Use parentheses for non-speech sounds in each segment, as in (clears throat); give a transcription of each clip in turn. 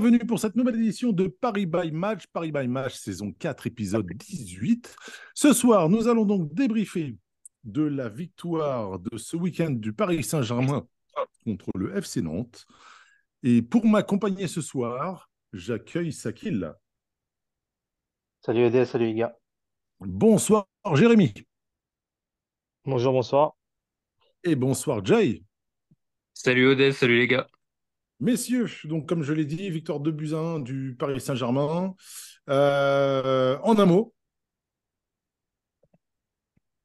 bienvenue pour cette nouvelle édition de Paris by Match, Paris by Match saison 4, épisode 18. Ce soir, nous allons donc débriefer de la victoire de ce week-end du Paris Saint-Germain contre le FC Nantes. Et pour m'accompagner ce soir, j'accueille Sakil. Salut ED, salut les gars. Bonsoir Jérémy. Bonjour, bonsoir. Et bonsoir Jay. Salut Odès, salut les gars. Messieurs, donc comme je l'ai dit, victoire de Buzyn du Paris Saint-Germain. Euh, en un mot,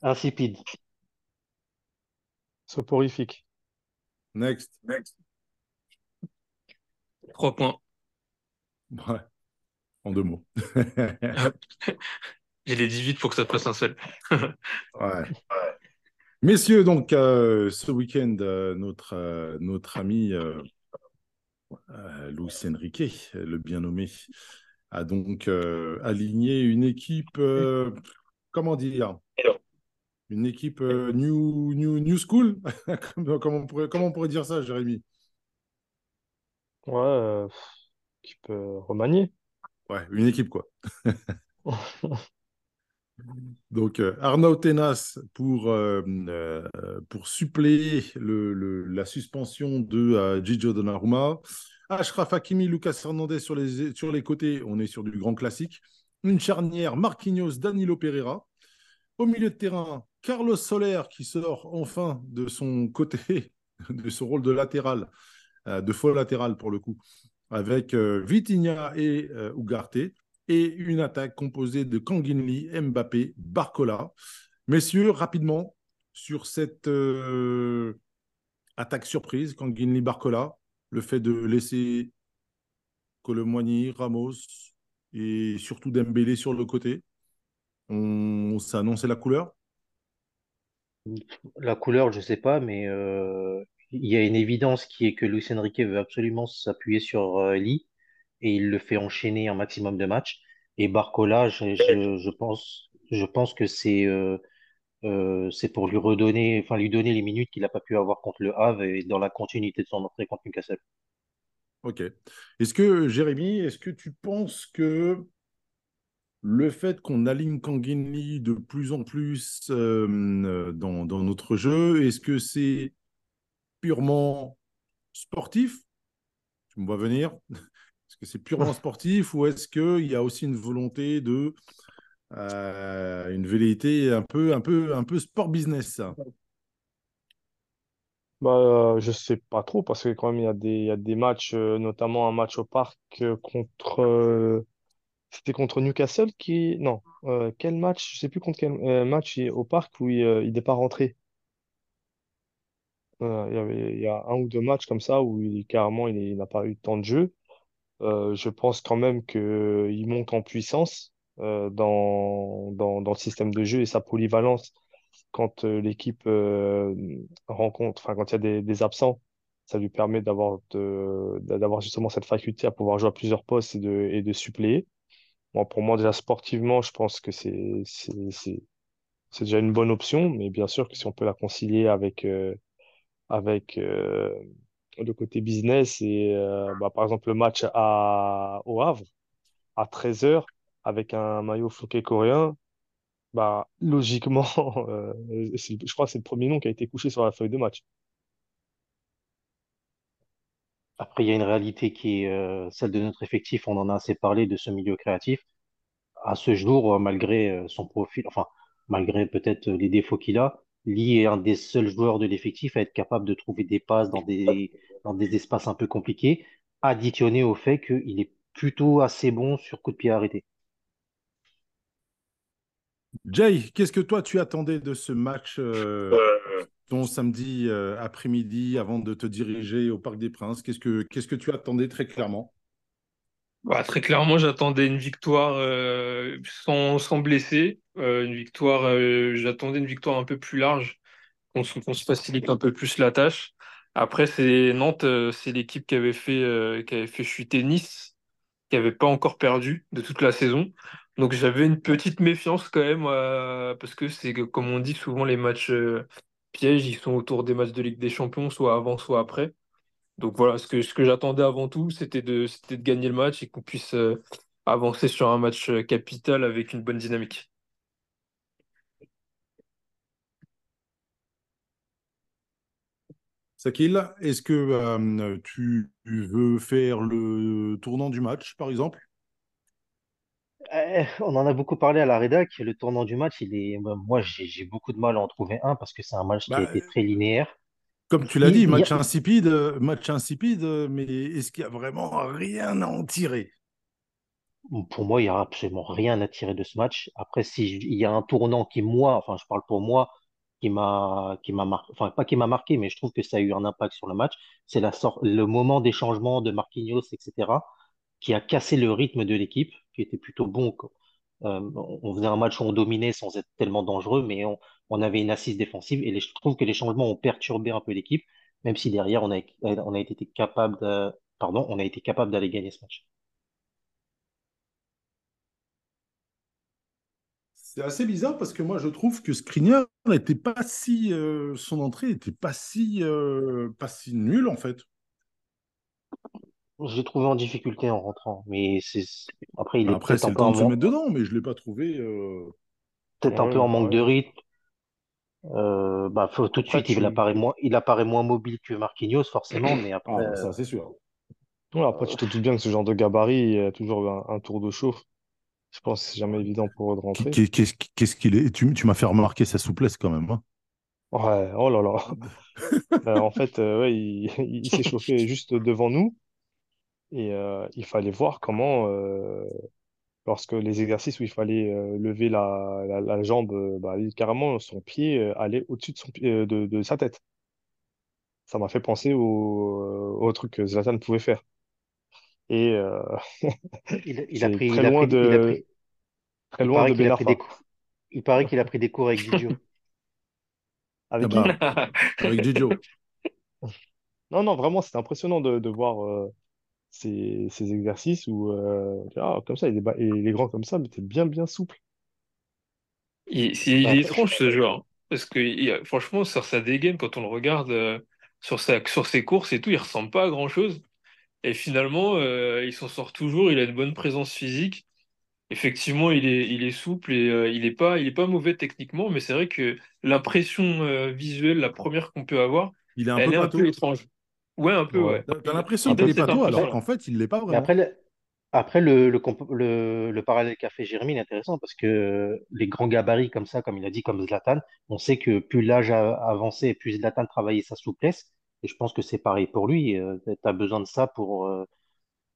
Insipide. Soporifique. next. Next. Trois points. Ouais. En deux mots. (laughs) J'ai les 18 pour que ça te fasse un seul. (laughs) Ouais. Messieurs, donc euh, ce week-end, euh, notre, euh, notre ami Luis Enrique, le bien nommé, a donc euh, aligné une équipe, euh, comment dire, une équipe euh, new, new, new school, (laughs) comment, on pourrait, comment on pourrait dire ça, Jérémy? Ouais, euh, qui peut remanier. Ouais, une équipe quoi. (laughs) Donc, euh, Arnaud Tenas pour, euh, euh, suppléer la suspension de euh, Gigio Donnarumma. Ashraf Hakimi, Lucas Hernandez sur les, côtés, on est sur du grand classique. Une charnière, Marquinhos, Danilo Pereira. Au milieu de terrain, Carlos Soler qui sort enfin de son côté, (laughs) de son rôle de latéral, de faux latéral pour le coup, avec Vitinha et Ugarte et une attaque composée de Kanginli, Mbappé, Barcola. Messieurs, rapidement, sur cette euh, attaque surprise, Kanginli, Barcola, le fait de laisser Colomboigny, Ramos et surtout Dembélé sur le côté, on, ça annonçait la couleur? La couleur, je sais pas, mais euh, il y a une évidence qui est que Luis Enrique veut absolument s'appuyer sur euh, Lee et il le fait enchaîner un maximum de matchs. Et Barcola, je, je, pense, je pense que c'est euh, euh, c'est pour lui redonner, enfin lui donner les minutes qu'il n'a pas pu avoir contre le Havre et dans la continuité de son entrée contre Newcastle. Ok. Est-ce que, Jérémy, est-ce que tu penses que le fait qu'on aligne Kanginli de plus en plus euh, dans, dans notre jeu, est-ce que c'est purement sportif? Tu me vois venir? Est-ce que c'est purement sportif ou est-ce qu'il y a aussi une volonté de euh, une velléité un peu, un peu, un peu sport business? Bah, je sais pas trop parce que quand même il y a des, il y a des matchs, euh, notamment un match au parc euh, contre, euh, c'était contre Newcastle qui, non, quel match, je sais plus contre quel match au parc où il, il n'est pas rentré. Il y avait, il y a un ou deux matchs comme ça où il, carrément il, n'a pas eu de temps de jeu. Euh, je pense quand même que il monte en puissance euh, dans, dans, dans le système de jeu et sa polyvalence quand euh, l'équipe rencontre, enfin quand il y a des, absents, ça lui permet d'avoir justement cette faculté à pouvoir jouer à plusieurs postes et de, et de suppléer. Pour moi, déjà sportivement, je pense que c'est, c'est, déjà une bonne option, mais bien sûr que si on peut la concilier avec, avec le côté business et euh, bah, par exemple le match à, au Havre à 13h avec un maillot floqué coréen, bah, logiquement, (laughs) euh, je crois que c'est le premier nom qui a été couché sur la feuille de match. Après, il y a une réalité qui est euh, celle de notre effectif. On en a assez parlé de ce milieu créatif. À ce jour, malgré son profil, enfin, malgré peut-être les défauts qu'il a, Lee est un des seuls joueurs de l'effectif à être capable de trouver des passes dans des, espaces un peu compliqués, additionné au fait qu'il est plutôt assez bon sur coup de pied arrêté. Jay, qu'est-ce que toi tu attendais de ce match euh, ton samedi euh, après-midi avant de te diriger au Parc des Princes? Qu'est-ce que qu'est-ce que tu attendais très clairement? Bah, très clairement, j'attendais une victoire euh, sans, sans blessé. Euh, une victoire, euh, j'attendais une victoire un peu plus large, qu'on se, facilite un peu plus la tâche. Après, c'est Nantes, c'est l'équipe qui avait fait, qui avait fait chuter Nice, qui avait pas encore perdu de toute la saison. Donc j'avais une petite méfiance quand même, parce que c'est comme on dit souvent, les matchs pièges, ils sont autour des matchs de Ligue des Champions, soit avant, soit après. Donc voilà, ce que, ce que j'attendais avant tout, c'était de, c'était de gagner le match et qu'on puisse euh, avancer sur un match euh, capital avec une bonne dynamique. Sakil, est-ce que euh, tu veux faire le tournant du match, par exemple? Eh, on en a beaucoup parlé à la rédac. Le tournant du match, il est, moi, j'ai j'ai beaucoup de mal à en trouver un parce que c'est un match qui a Bah, été très linéaire. Comme tu l'as dit, a- match insipide, match insipide, mais est-ce qu'il y a vraiment rien à en tirer? pour moi, il n'y a absolument rien à tirer de ce match. Après, si j- il y a un tournant qui, moi, enfin, je parle pour moi, qui m'a, qui m'a marqué, enfin, pas qui m'a marqué, mais je trouve que ça a eu un impact sur le match. C'est la sort, le moment des changements de Marquinhos, etc., qui a cassé le rythme de l'équipe, qui était plutôt bon. Euh, on faisait un match où on dominait sans être tellement dangereux, mais on, avait une assise défensive et je trouve que les changements ont perturbé un peu l'équipe, même si derrière on a, été capable de, d'aller gagner ce match. C'est assez bizarre parce que moi je trouve que Skriniar n'était pas si euh, son entrée était pas si euh, pas si nulle en fait. Je l'ai trouvé en difficulté en rentrant, mais c'est après il est Après peut-être c'est un le peu temps en de se man- mettre dedans, mais je l'ai pas trouvé. euh, peut-être un peu Ouais, en manque de rythme. Euh, bah, faut- tout de Après, suite, il tu, apparaît moins, il apparaît moins mobile que Marquinhos, forcément, mais Ah après, bah euh, ça c'est sûr. ouais, après, tu te doutes bien que ce genre de gabarit, il y a toujours un, un tour de chauffe. Je pense que c'est jamais évident pour eux de Qui- rentrer. qui- Qu'est-ce qu'est-ce qu'il est? Tu, tu m'as fait remarquer sa souplesse quand même. hein. Ouais, oh là là. (laughs) Euh, en fait, euh, ouais, il, (laughs) il s'est chauffé juste devant nous et euh, il fallait voir comment, euh, lorsque les exercices où il fallait euh, lever la, la, la jambe, bah, carrément son pied euh, allait au-dessus de, son, pied- euh, de, de sa tête. Ça m'a fait penser au, au truc que Zlatan pouvait faire. Et euh, il, il a (laughs) c'est pris, très il a loin pris, il a de, pris, très il loin paraît de qu'il a pris des Arfa. cours, il paraît qu'il a pris des cours avec Didio. (laughs) Ah Avec qui? bah avec Gigio. Non, non, vraiment, c'était impressionnant de, de voir euh, ces, ces exercices où, euh, ah, comme ça, il est, ba- il est grand comme ça, mais t'es bien, bien souple. Il, c'est- il Bah, est étrange ce joueur, parce que il- franchement, sur sa dégaine, quand on le regarde euh, sur sa, sur ses courses et tout, il ressemble pas à grand-chose. Et finalement, euh, il s'en sort toujours, il a une bonne présence physique. Effectivement, il est, il est souple et euh, il est pas, il est pas mauvais techniquement, mais c'est vrai que l'impression euh, visuelle, la première qu'on peut avoir, Il est un elle peu est un peu étrange. Ouais, un peu, Ouais. ouais. T'as l'impression il qu'il est pâteau alors qu'en fait il l'est pas mais vraiment. après, le, après le, le, comp- le, le parallèle qu'a fait Jérémy est intéressant parce que les grands gabarits comme ça, comme il a dit, comme Zlatan, on sait que plus l'âge a avancé, plus Zlatan travaillait sa souplesse. Et je pense que c'est pareil pour lui. tu as besoin de ça pour, euh,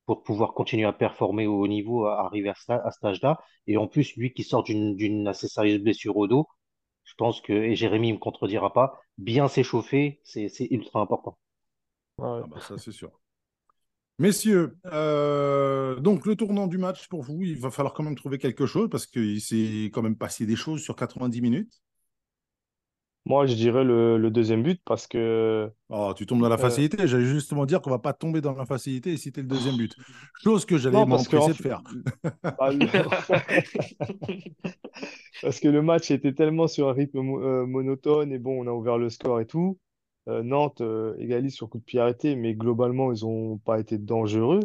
pour pouvoir continuer à performer au haut niveau, à arriver à, ce- à cet âge-là. Et en plus, lui qui sort d'une assez sérieuse blessure au dos, je pense que, et Jérémy ne me contredira pas, bien s'échauffer, c'est ultra important. Ah bah ça c'est sûr. Messieurs, euh, donc le tournant du match pour vous, il va falloir quand même trouver quelque chose parce qu'il s'est quand même passé des choses sur 90 minutes. Moi, je dirais le, le deuxième but parce que Oh, tu tombes dans la euh, facilité. J'allais justement dire qu'on va pas tomber dans la facilité et citer le deuxième but. Chose que j'allais en m'empresser de faire. bah, (laughs) (laughs) parce que le match était tellement sur un rythme mo- euh, monotone et bon, on a ouvert le score et tout. Euh, Nantes euh, égalise sur coup de pied arrêté, mais globalement, ils ont pas été dangereux.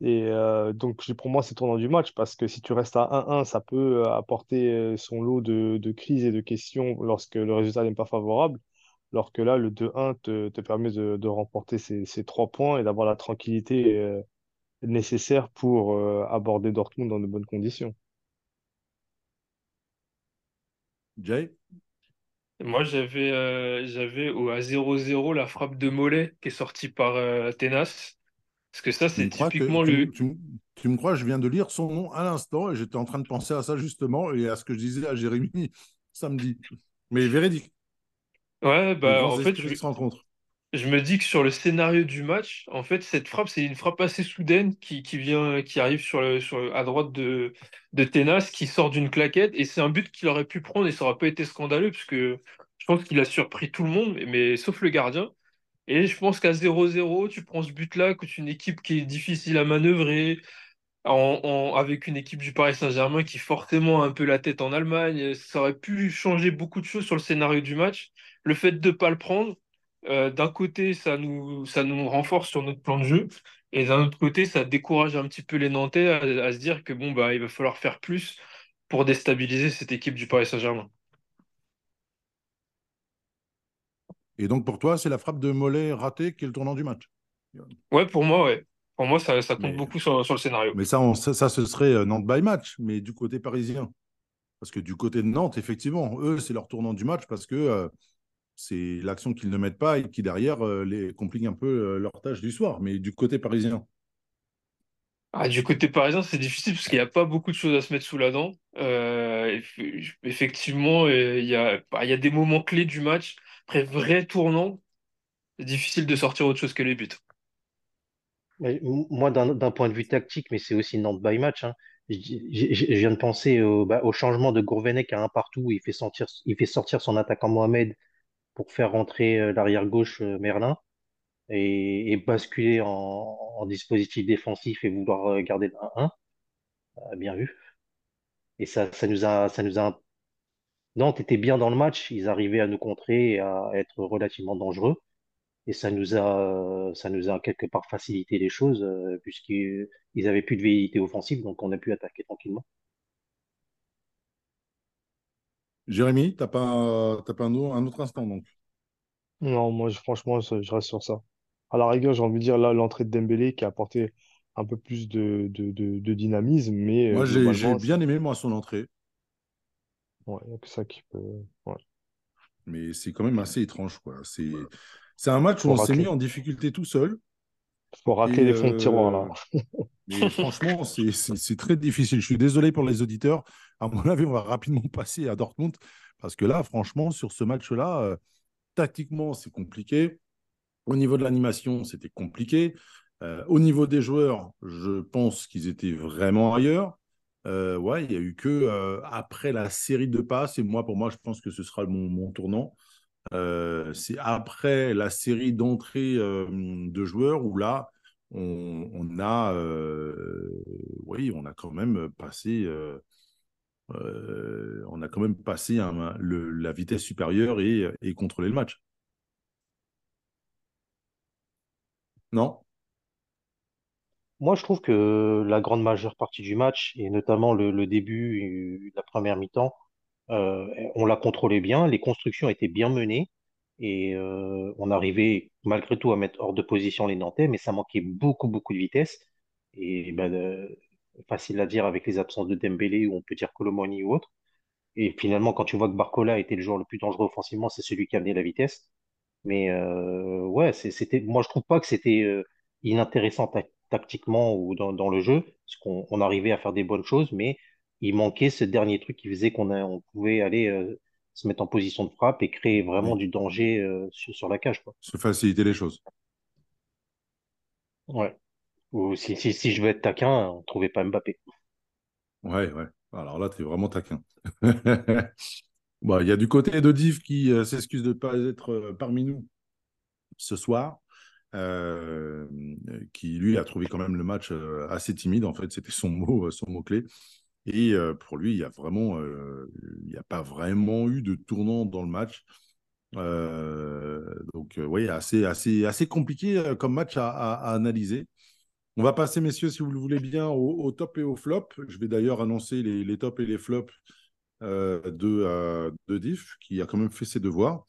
Et euh, donc, pour moi, c'est tournant du match parce que si tu restes à 1-1, ça peut apporter son lot de, crises et de questions lorsque le résultat n'est pas favorable. Alors que là, le 2-1 te, te permet de, remporter ces, trois points et d'avoir la tranquillité nécessaire pour aborder Dortmund dans de bonnes conditions. Jay? Moi, j'avais euh, j'avais au, à 0-0 la frappe de Mollet qui est sortie par euh, Tenas. Parce que ça, c'est que typiquement tu, le. tu me- tu me crois, je viens de lire son nom à l'instant et j'étais en train de penser à ça justement et à ce que je disais à Jérémy (laughs) samedi. Mais véridique, Ouais, bah en fait, je, se rencontrent. Je me dis que sur le scénario du match, en fait, cette frappe, c'est une frappe assez soudaine qui, vient, qui arrive sur le, sur à droite de, de Tenas, qui sort d'une claquette, et c'est un but qu'il aurait pu prendre et ça aurait pas été scandaleux, puisque je pense qu'il a surpris tout le monde, mais sauf le gardien. Et je pense qu'à 0-0, tu prends ce but-là, que tu une équipe qui est difficile à manœuvrer, avec une équipe du Paris Saint-Germain qui forcément a un peu la tête en Allemagne. Ça aurait pu changer beaucoup de choses sur le scénario du match. Le fait de ne pas le prendre, euh, d'un côté, ça nous, ça nous renforce sur notre plan de jeu, et d'un autre côté, ça décourage un petit peu les Nantais à, à se dire que bon, bah, il va falloir faire plus pour déstabiliser cette équipe du Paris Saint-Germain. Et donc, pour toi, c'est la frappe de Mollet ratée qui est le tournant du match? Ouais, pour moi, ouais. Pour moi, ça, ça compte Mais, beaucoup sur, sur le scénario. mais ça, on- ça, ça, ce serait euh, Nantes by match, mais du côté parisien. Parce que du côté de Nantes, effectivement, eux, c'est leur tournant du match parce que euh, c'est l'action qu'ils ne mettent pas et qui, derrière, euh, les complique un peu euh, leur tâche du soir. Mais du côté parisien. Ah, du côté parisien, c'est difficile parce qu'il n'y a pas beaucoup de choses à se mettre sous la dent. Euh, eff- effectivement, euh, il y a, bah, il y a des moments clés du match. Après, vrai tournant, c'est difficile de sortir autre chose que les buts. Moi, d'un point de vue tactique, mais c'est aussi Nantes by match, hein, je, je- je- je viens de penser au, bah, au changement de Gourvenec à un partout. où Il fait il fait sortir son attaquant Mohamed pour faire rentrer euh, l'arrière gauche euh, Merlin et, basculer en, dispositif défensif et vouloir euh, garder le 1-1. Euh, Bien vu. Et ça, ça nous a, ça nous a. Nantes était bien dans le match. Ils arrivaient à nous contrer et à être relativement dangereux. Et ça nous a, ça nous a quelque part facilité les choses, puisqu'ils ils avaient plus de velléité offensive, donc on a pu attaquer tranquillement. Jérémy, tu n'as pas, t'as pas un, un autre instant, donc. Non, moi, je- franchement, je, reste sur ça. À la rigueur, j'ai envie de dire là, l'entrée de Dembélé qui a apporté un peu plus de, de, de, de dynamisme, mais euh, Moi, j'ai bien aimé, moi, son entrée. ouais, que ça qui peut. Ouais. Mais c'est quand même assez étrange, quoi. C'est c'est un match où Faut on s'est mis en difficulté tout seul. Faut racler les fonds de tiroir euh, là. mais franchement, c'est très difficile. Je suis désolé pour les auditeurs. À mon avis, on va rapidement (laughs) passer à Dortmund. Parce que là, franchement, sur ce match-là, euh, tactiquement, c'est compliqué. Au niveau de l'animation, c'était compliqué. Euh, au niveau des joueurs, je pense qu'ils étaient vraiment ailleurs. Euh, ouais, il n'y a eu que après la série de passes, et moi, pour moi, je pense que ce sera mon, tournant. C'est après la série d'entrées de joueurs où là, on, a, oui, on a quand même passé, on a quand même passé un- la vitesse supérieure et, contrôlé le match. Non? Moi, je trouve que la grande majeure partie du match, et notamment le, le début, euh, la première mi-temps, euh, on l'a contrôlé bien, les constructions étaient bien menées, et euh, on arrivait malgré tout à mettre hors de position les Nantais, mais ça manquait beaucoup, beaucoup de vitesse. Et ben, euh, facile à dire avec les absences de Dembélé, ou on peut dire Colomoni ou autre. Et finalement, quand tu vois que Barcola était le joueur le plus dangereux offensivement, c'est celui qui a amené la vitesse. Mais euh, ouais, c'était, moi je trouve pas que c'était euh, inintéressant ta- tactiquement ou dans, dans le jeu, parce qu'on on arrivait à faire des bonnes choses, mais il manquait ce dernier truc qui faisait qu'on on pouvait aller euh, se mettre en position de frappe et créer vraiment du danger euh, sur, sur la cage, quoi. se faciliter les choses. Ouais. Ou si, si, si je veux être taquin, on trouvait pas Mbappé. Ouais, ouais. Alors là, tu es vraiment taquin. (laughs) Il y a du côté de Div qui euh, s'excuse de ne pas être euh, parmi nous ce soir, euh, qui lui a trouvé quand même le match assez timide. En fait, c'était son mot, son mot-clé. Et pour lui, il y a vraiment, il n'y a pas vraiment eu de tournant dans le match. Donc, oui, assez, assez, assez compliqué comme match à analyser. On va passer, messieurs, si vous le voulez bien, au, top et au flop. Je vais d'ailleurs annoncer les, tops et les flops euh, de, euh, qui a quand même fait ses devoirs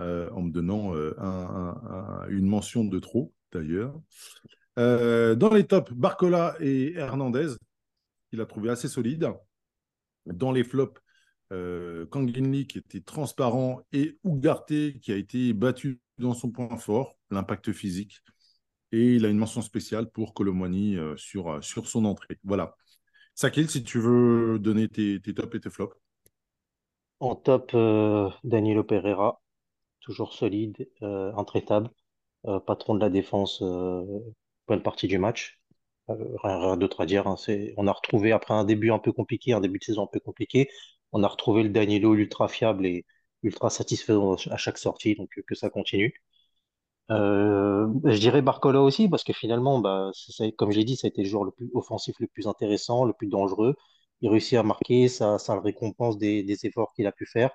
euh, en me donnant euh, un- un- un- une mention de trop, d'ailleurs. Dans les tops, Barcola et Hernandez, il a trouvé assez solide. Dans les flops, Kanginli qui était transparent et Ugarte qui a été battu dans son point fort, l'impact physique. Et il a une mention spéciale pour Colomwani euh, sur, euh, sur son entrée. Voilà. Sakil, si tu veux donner tes, tops et tes flops. En top, euh, Danilo Pereira, toujours solide, intraitable, patron de la défense, bonne partie du match. Rien, d'autre à dire. hein. On a retrouvé, après un début un peu compliqué, un début de saison un peu compliqué, on a retrouvé le Danilo ultra fiable et ultra satisfaisant à chaque sortie, donc que ça continue. Euh, je dirais Barcola aussi, parce que finalement, bah, comme j'ai dit, ça a été le joueur le plus offensif, le plus intéressant, le plus dangereux. Il réussit à marquer, ça, le récompense des, efforts qu'il a pu faire,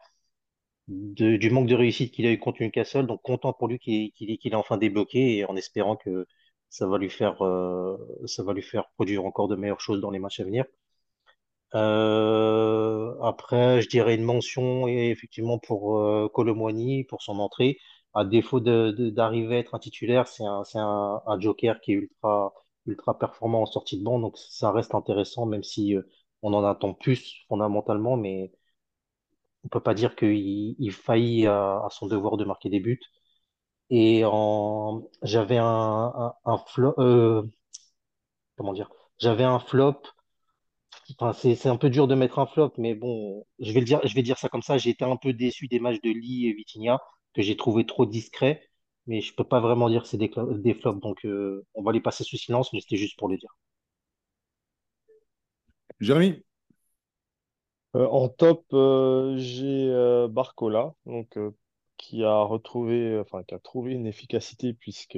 du manque de réussite qu'il a eu contre Newcastle. Donc content pour lui qu'il qu'il, qu'il ait enfin débloqué et en espérant que ça va lui faire, euh, ça va lui faire produire encore de meilleures choses dans les matchs à venir. Euh, après, je dirais une mention et effectivement pour Kolo Muani, pour son entrée. À défaut d'arriver à être un titulaire, c'est un, joker qui est ultra, performant en sortie de banc, donc ça reste intéressant, même si euh, on en attend plus fondamentalement, mais on peut pas dire qu'il il faillit à, son devoir de marquer des buts. Et j'avais un, flop, euh, comment dire, j'avais un flop. C'est, un peu dur de mettre un flop, mais bon, je vais le dire, je vais dire ça comme ça. J'ai été un peu déçu des matchs de Lee et Vitinha, que j'ai trouvé trop discrets, mais je peux pas vraiment dire que c'est des, flops, donc euh, on va les passer sous silence, mais c'était juste pour le dire. Jérémy, Euh, en top, euh, j'ai euh, Barcola, donc, euh, qui a retrouvé, enfin, qui a trouvé une efficacité puisque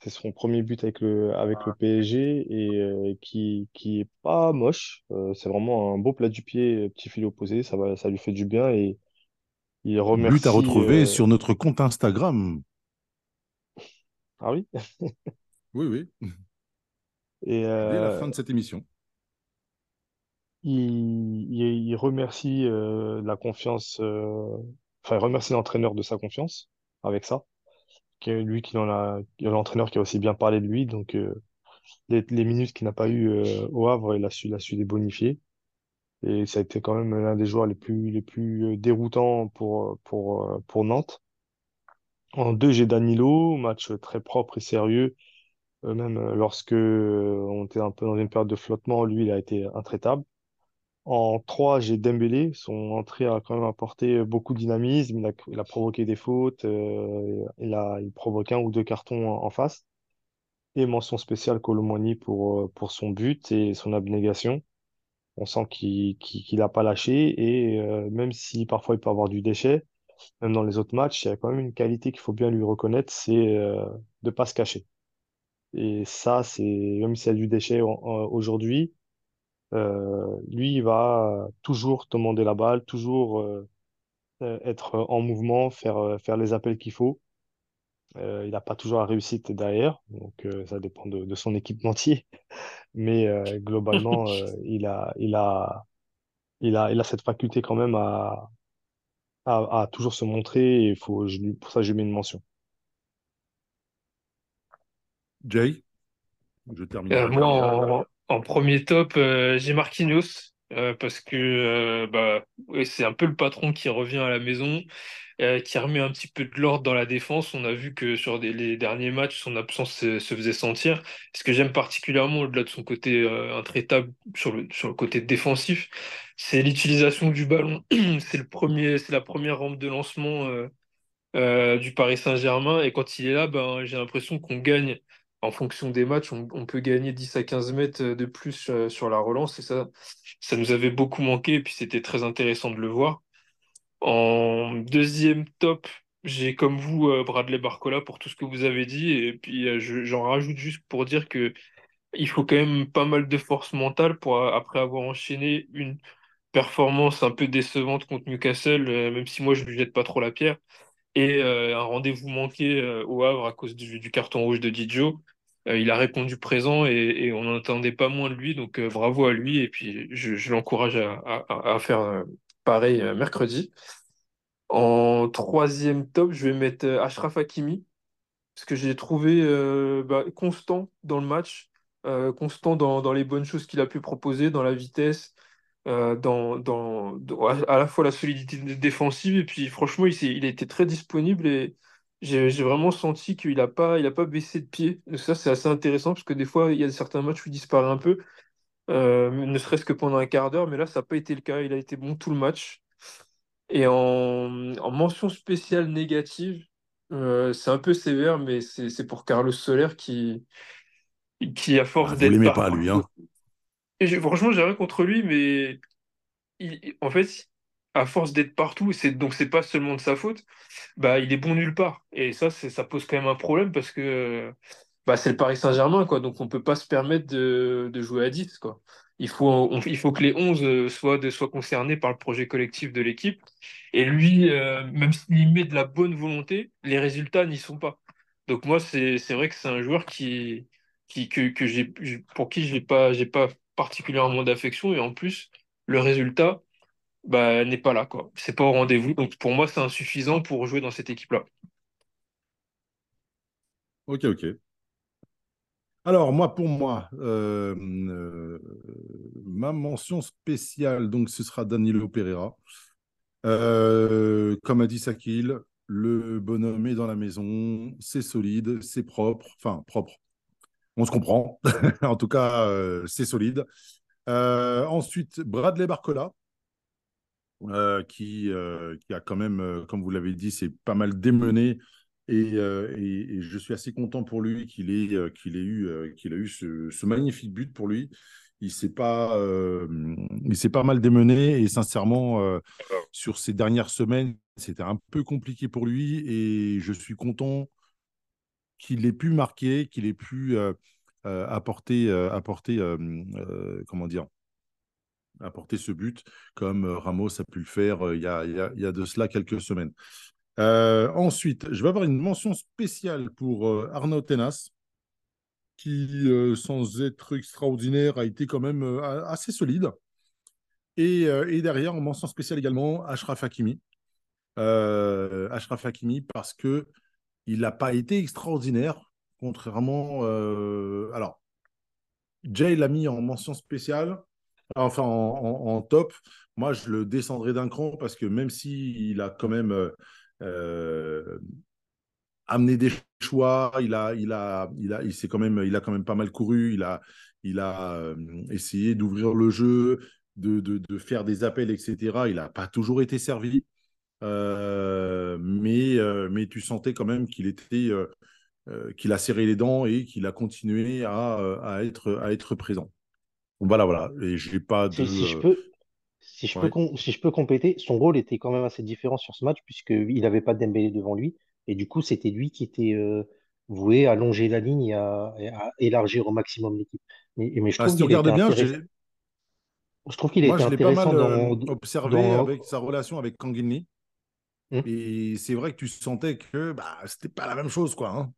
c'est son premier but avec le, avec le PSG et euh, qui, qui est pas moche. Euh, c'est vraiment un beau plat du pied, petit filet opposé, ça va, ça lui fait du bien et il but à remercie. retrouver euh, sur notre compte Instagram. Ah oui? (laughs) Oui, oui, Et (laughs) dès la euh, fin de cette émission. il, il, il remercie euh, la confiance, enfin, il remercie l'entraîneur de sa confiance avec ça. qui est lui qui en a, l'entraîneur qui a aussi bien parlé de lui. Donc, les, les minutes qu'il n'a pas eu au Havre, il a su, il a su les bonifier. Et ça a été quand même l'un des joueurs les plus, les plus euh, déroutants pour, pour, euh, pour Nantes. En deux, j'ai Danilo, match très propre et sérieux. Euh, même lorsque on était un peu dans une période de flottement, lui, il a été intraitable. En trois, j'ai Dembélé. Son entrée a quand même apporté beaucoup de dynamisme. Il a, provoqué des fautes. il a, il provoque un ou deux cartons en, face. Et mention spéciale Colomani pour, pour son but et son abnégation. On sent qu'il qu'il, qu'il a pas lâché. Et euh, même si parfois il peut avoir du déchet, même dans les autres matchs, il y a quand même une qualité qu'il faut bien lui reconnaître, c'est euh, de pas se cacher. Et ça, c'est même s'il y a du déchet aujourd'hui, euh, lui, il va toujours demander la balle, toujours être en mouvement, faire, faire les appels qu'il faut. Euh, il n'a pas toujours la réussite derrière, donc euh, ça dépend de, de son équipementier. Mais euh, globalement, euh, (laughs) il a, il a, il a, il a cette faculté quand même à, à, à toujours se montrer. Et faut, je, pour ça, je lui mets une mention. Jay, je Euh, par moi, en, en premier top, euh, j'ai Marquinhos, euh, parce que euh, bah, c'est un peu le patron qui revient à la maison, euh, qui remet un petit peu de l'ordre dans la défense. On a vu que sur les derniers matchs, son absence se, faisait sentir. Ce que j'aime particulièrement, au-delà de son côté intraitable sur le, côté défensif, c'est l'utilisation du ballon. (clears throat) C'est la première rampe de lancement. du Paris Saint-Germain. Et quand il est là, ben, j'ai l'impression qu'on gagne en fonction des matchs. On, peut gagner 10 à 15 mètres de plus euh, sur la relance. Et ça, ça nous avait beaucoup manqué. Et puis c'était très intéressant de le voir. En deuxième top, j'ai comme vous euh, Bradley Barcola pour tout ce que vous avez dit. Et puis euh, je- j'en rajoute juste pour dire que il faut quand même pas mal de force mentale pour, euh, après avoir enchaîné une performance un peu décevante contre Newcastle, euh, même si moi je lui jette pas trop la pierre et euh, un rendez-vous manqué euh, au Havre à cause du, carton rouge de Didio. Euh, il a répondu présent et, et on n'en attendait pas moins de lui, donc bravo à lui et puis je, l'encourage à, faire pareil mercredi. En troisième top, je vais mettre Achraf Hakimi parce que j'ai trouvé bah, constant dans le match, constant dans les bonnes choses qu'il a pu proposer, dans la vitesse, euh, dans, dans, dans- à la fois la solidité dé- défensive, et puis franchement, il, il a été très disponible et j'ai vraiment senti qu'il n'a pas, il a pas baissé de pied. Et ça, c'est assez intéressant parce que des fois, il y a certains matchs où il disparaît un peu, euh, ne serait-ce que pendant un quart d'heure, mais là, ça n'a pas été le cas. Il a été bon tout le match. Et en, en mention spéciale négative, euh, c'est un peu sévère, mais c'est pour Carlos Soler qui, qui à Ah, force vous d'être l'aimez pas, lui, hein? Franchement, j'ai rien contre lui, mais en fait, à force d'être partout, c'est donc c'est pas seulement de sa faute, bah il est bon nulle part. Et ça, ça pose quand même un problème parce que bah, c'est le Paris Saint-Germain, quoi. Donc on peut pas se permettre de, de jouer à 10, quoi. Il faut, il faut que les 11 euh, soient, de- soient concernés par le projet collectif de l'équipe. Et lui, euh, même s'il met de la bonne volonté, les résultats n'y sont pas. Donc moi, c'est, vrai que c'est un joueur qui, qui, que, que pour qui j'ai pas, j'ai pas particulièrement d'affection. Et en plus, le résultat bah, n'est pas là, quoi. C'est pas au rendez-vous. Donc pour moi, c'est insuffisant pour jouer dans cette équipe-là. Ok, ok. Alors, moi, pour moi, euh, euh, ma mention spéciale, donc, ce sera Danilo Pereira. Euh, comme a dit Sakil, le bonhomme est dans la maison, c'est solide, c'est propre, enfin, propre. On se comprend. (laughs) en tout cas, euh, c'est solide. Euh, ensuite, Bradley Barcola, euh, qui, qui a quand même, comme vous l'avez dit, c'est pas mal démené. Et, et- et je suis assez content pour lui qu'il ait, qu'il ait eu, qu'il a eu ce, ce magnifique but pour lui. Il s'est pas, il s'est pas mal démené et sincèrement, sur ces dernières semaines, c'était un peu compliqué pour lui et je suis content qu'il ait pu marquer, qu'il ait pu euh, euh, apporter, euh, apporter comment dire, apporter ce but comme Ramos a pu le faire il y a, y de cela quelques semaines. Ensuite, je vais avoir une mention spéciale pour Arnaud Tenas, qui, sans être extraordinaire, a été quand même assez solide. Et, et derrière, en mention spéciale également, Ashraf Hakimi. Ashraf Hakimi, parce que il n'a pas été extraordinaire, contrairement. euh, alors, Jay l'a mis en mention spéciale, enfin en, top. Moi, je le descendrai d'un cran parce que même s'il a quand même euh, euh, amené des choix, il a, il a, il a, il s'est quand même, il a quand même pas mal couru. Il a, essayé d'ouvrir le jeu, de faire des appels, etc. Il n'a pas toujours été servi. Euh, mais, euh, mais tu sentais quand même qu'il était, euh, qu'il a serré les dents et qu'il a continué à, à, être, à être présent. Voilà, voilà. Et j'ai pas de. Si, si je peux, si je peux, ouais. si je peux compléter, son rôle était quand même assez différent sur ce match puisqu'il n'avait pas Dembélé devant lui. Et du coup, c'était lui qui était euh, voué à longer la ligne et à, et à élargir au maximum l'équipe. Mais, mais je Ah, trouve si tu regardais bien, Je trouve qu'il pas intéressant mal euh, dans, observé dans... avec sa relation avec Kanginli. Hmm. Et c'est vrai que tu sentais que bah, c'était pas la même chose, quoi. hein.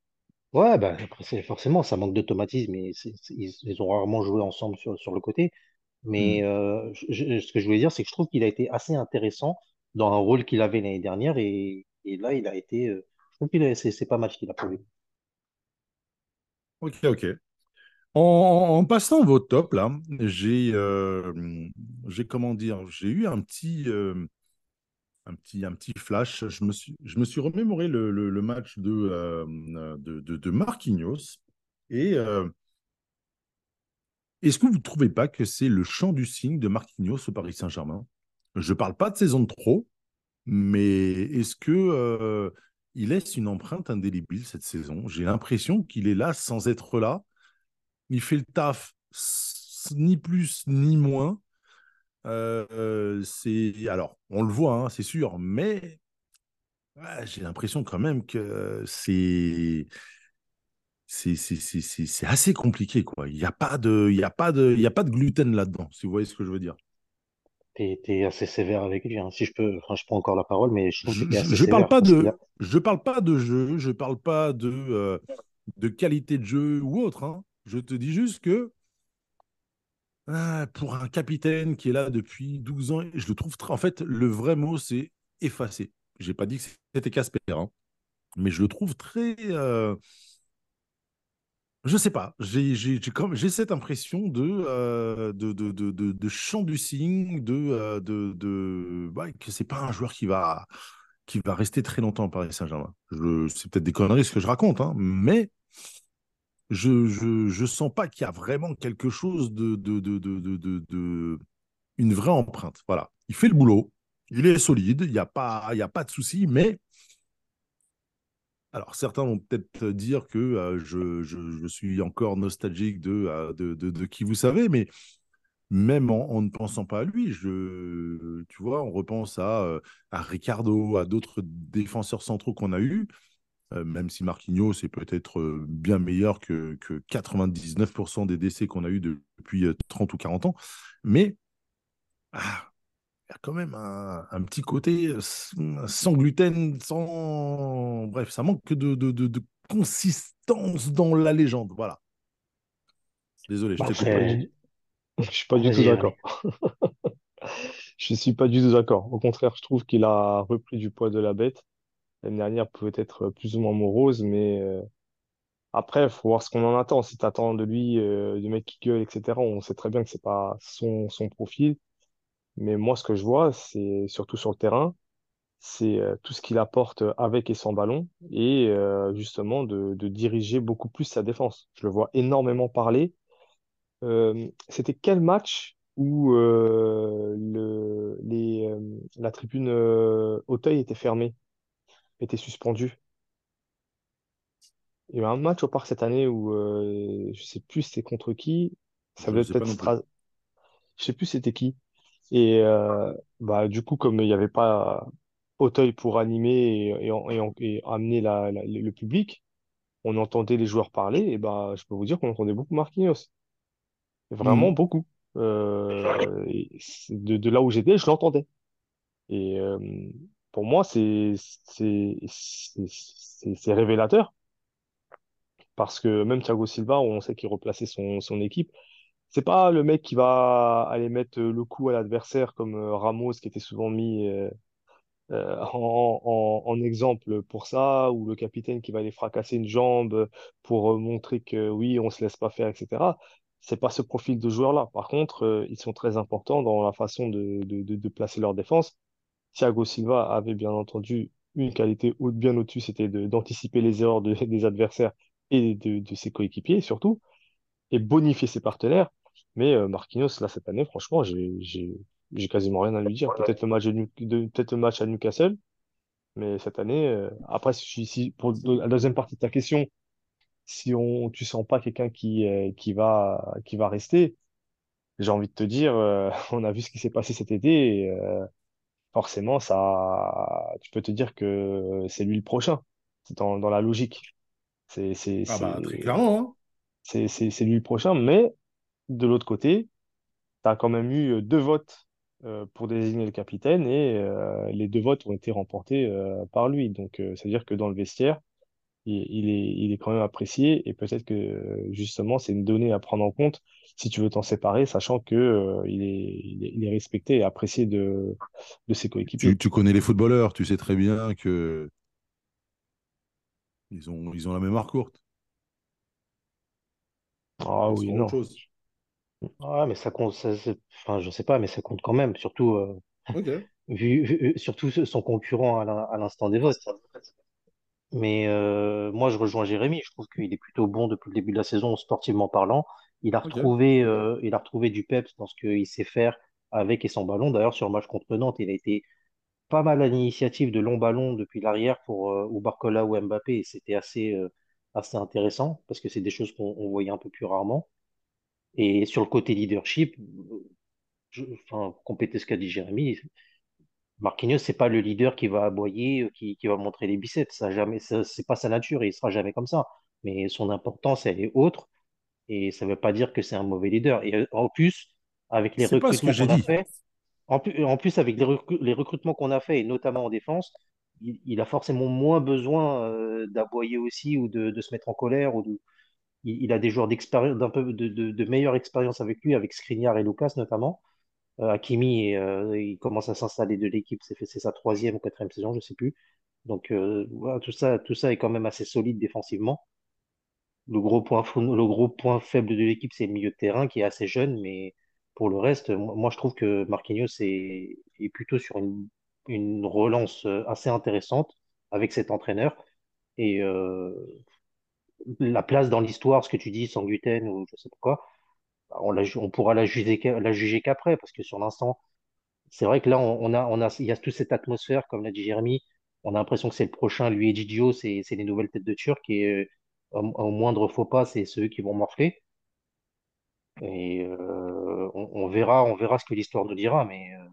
Ouais, bah, après, forcément, ça manque d'automatisme et ils, ils ont rarement joué ensemble sur, sur le côté. Hmm. Mais euh, je- ce que je voulais dire, c'est que je trouve qu'il a été assez intéressant dans un rôle qu'il avait l'année dernière et, et là, il a été. euh, je trouve a- c'est pas mal ce qu'il a prouvé. Ok, ok. En, en passant vos tops, là, j'ai, euh, j'ai comment dire, j'ai eu un petit, euh, un petit, un petit flash. Je me suis, je me suis remémoré le, le- match de, euh, de, de, de Marquinhos. Et euh, est-ce que vous ne trouvez pas que c'est le chant du signe de Marquinhos au Paris Saint-Germain? Je ne parle pas de saison de trop, mais est-ce que euh, il laisse une empreinte indélébile cette saison? J'ai l'impression qu'il est là sans être là. Il fait le taf, ni plus ni moins. Euh, euh, c'est alors, on le voit, hein, c'est sûr, mais ouais, j'ai l'impression quand même que c'est c'est assez compliqué quoi. Il n'y a pas de il y a pas de il y a pas de gluten là-dedans, si vous voyez ce que je veux dire. T'es, t'es assez sévère avec lui, hein. Si je peux, enfin, je prends encore la parole, mais je Je, assez je parle pas de je parle pas de jeu, je parle pas de euh, de qualité de jeu ou autre. hein. Je te dis juste que Ah, pour un capitaine qui est là depuis 12 ans, je le trouve très... En fait, le vrai mot, c'est effacé. J'ai pas dit que c'était Casper, hein, mais je le trouve très... euh, Je sais pas, j'ai cette impression de, euh, de, de, de, de, chant du cygne, de, de, de... Ouais, que c'est pas un joueur qui va, qui va rester très longtemps au Paris Saint-Germain. C'est peut-être des conneries ce que je raconte, hein, mais je, je, je sens pas qu'il y a vraiment quelque chose de, de, de, de, de, une vraie empreinte. Voilà. Il fait le boulot, il est solide, il n'y a, pas- il y a pas de souci, mais alors certains vont peut-être dire que euh, je, je, je suis encore nostalgique de, euh, de, de, de qui vous savez, mais même en, en ne pensant pas à lui. Je, tu vois, on repense à, euh, à Ricardo, à d'autres défenseurs centraux qu'on a eus, euh, même si Marquinhos est peut-être euh, bien meilleur que, que 99% des décès qu'on a eus depuis euh, 30 ou 40 ans. Mais ah, il y a quand même un, un petit côté euh, sans gluten, sans... Bref, ça manque de, de, de, de consistance dans la légende. Voilà. Désolé, je Bah, t'ai (laughs) Je suis pas du tout d'accord. (laughs) Je suis pas du tout d'accord. Au contraire, je trouve qu'il a repris du poids de la bête. L'année dernière pouvait être plus ou moins morose, mais euh, après, faut voir ce qu'on en attend. Si tu attends de lui euh, du mec qui gueule, etc., on sait très bien que c'est pas son, son profil. Mais moi, ce que je vois, c'est surtout sur le terrain, c'est euh, tout ce qu'il apporte avec et sans ballon et euh, justement de, de diriger beaucoup plus sa défense. Je le vois énormément parler. Euh, c'était quel match où euh, le, les, euh, la tribune euh, Auteuil était fermée, était suspendue? Il y a eu un match au parc cette année où euh, je sais plus c'était contre qui. Ça Je ne devait sais pas peut-être. Stras... Je sais plus c'était qui. Et euh, bah du coup comme il n'y avait pas Auteuil pour animer et, et, en- et en- et amener la, la- le public, on entendait les joueurs parler. Et bah je peux vous dire qu'on entendait beaucoup Marquinhos, vraiment Mhm. beaucoup. Euh, et c'est- de, de là où j'étais, je l'entendais. Et euh, pour moi c'est révélateur parce que même Thiago Silva, on sait qu'il replaçait son son équipe. C'est pas le mec qui va aller mettre le coup à l'adversaire comme euh, Ramos qui était souvent mis euh, euh, en, exemple pour ça, ou le capitaine qui va aller fracasser une jambe pour montrer que oui, on se laisse pas faire, etc. C'est pas ce profil de joueur-là. Par contre, ils sont très importants dans la façon de placer leur défense. Thiago Silva avait bien entendu une qualité bien au-dessus, c'était d'anticiper les erreurs de- (laughs) des adversaires et de, ses coéquipiers surtout et bonifier ses partenaires. Mais euh, Marquinhos, là, cette année, franchement, j'ai, quasiment rien à lui dire. Peut-être le match de, de- peut-être le match à Newcastle, mais cette année, euh, après, pour la deuxième partie de ta question, si on, tu sens pas quelqu'un qui, euh, qui va, qui va rester, j'ai envie de te dire, euh, (laughs) on a vu ce qui s'est passé cet été, forcément, ça, tu peux te dire que c'est lui le prochain. C'est dans, dans la logique. C'est, c'est, Ah bah, très clairement. hein. c'est, c'est, c'est lui le prochain, mais de l'autre côté, tu as quand même eu euh, deux votes euh, pour désigner le capitaine et euh, les deux votes ont été remportés euh, par lui. Donc, c'est-à-dire que dans le vestiaire, il, il est, il est quand même apprécié et peut-être que euh, justement, c'est une donnée à prendre en compte si tu veux t'en séparer, sachant que euh, il est, il est, il est respecté et apprécié de, de ses coéquipiers. tu connais les footballeurs, tu sais très bien que ils ont, ils ont la mémoire courte. Ah Ils oui, non. chose. Ouais, mais ça compte, ça, enfin, je sais pas, mais ça compte quand même, surtout, euh, Ok. (laughs) vu, vu- surtout son concurrent à l'instant des votes. Mais euh, moi, je rejoins Jérémy. Je trouve qu'il est plutôt bon depuis le début de la saison, sportivement parlant. Il a retrouvé, euh, il a retrouvé du peps dans ce qu'il sait faire avec et sans ballon. D'ailleurs, sur le match contre Nantes, il a été pas mal à l'initiative de longs ballons depuis l'arrière pour euh, ou Barcola ou Mbappé. Et c'était assez, euh, assez intéressant parce que c'est des choses qu'on on voyait un peu plus rarement. Et sur le côté leadership, je, enfin, pour compléter ce qu'a dit Jérémy, Marquinhos, c'est pas le leader qui va aboyer, euh, qui, qui va montrer les biceps. Ça jamais, ça, c'est pas sa nature et il sera jamais comme ça. Mais son importance, elle est autre et ça veut pas dire que c'est un mauvais leader. Et euh, en plus, avec les recrutements qu'on a fait, en plus, en plus avec les, recru- les recrutements qu'on a fait et notamment en défense, il, il a forcément moins besoin euh, d'aboyer aussi ou de, de se mettre en colère ou de- il, il a des joueurs d'expérience, d'un peu de, de, de meilleure expérience avec lui, avec Skriniar et Lucas notamment. Euh, Hakimi, euh, il commence à s'installer de l'équipe, c'est sa troisième ou quatrième saison, je sais plus. Donc euh, tout ça, tout ça est quand même assez solide défensivement. Le gros point, faible de l'équipe, c'est le milieu de terrain qui est assez jeune, mais pour le reste, moi, je trouve que Marquinhos est, plutôt sur une, relance assez intéressante avec cet entraîneur. Et la place dans l'histoire, ce que tu dis, sans gluten ou je sais pas quoi, on, la, ju- on pourra la juger, qu'à- la juger qu'après, parce que sur l'instant, c'est vrai que là, on, on a, on a, il y a toute cette atmosphère, comme l'a dit Jérémy. On a l'impression que c'est le prochain, lui et Gigio, c'est les nouvelles têtes de Turc et euh, au, au moindre faux pas, c'est ceux qui vont morfler. Et euh, on, on verra, on verra ce que l'histoire nous dira, mais euh,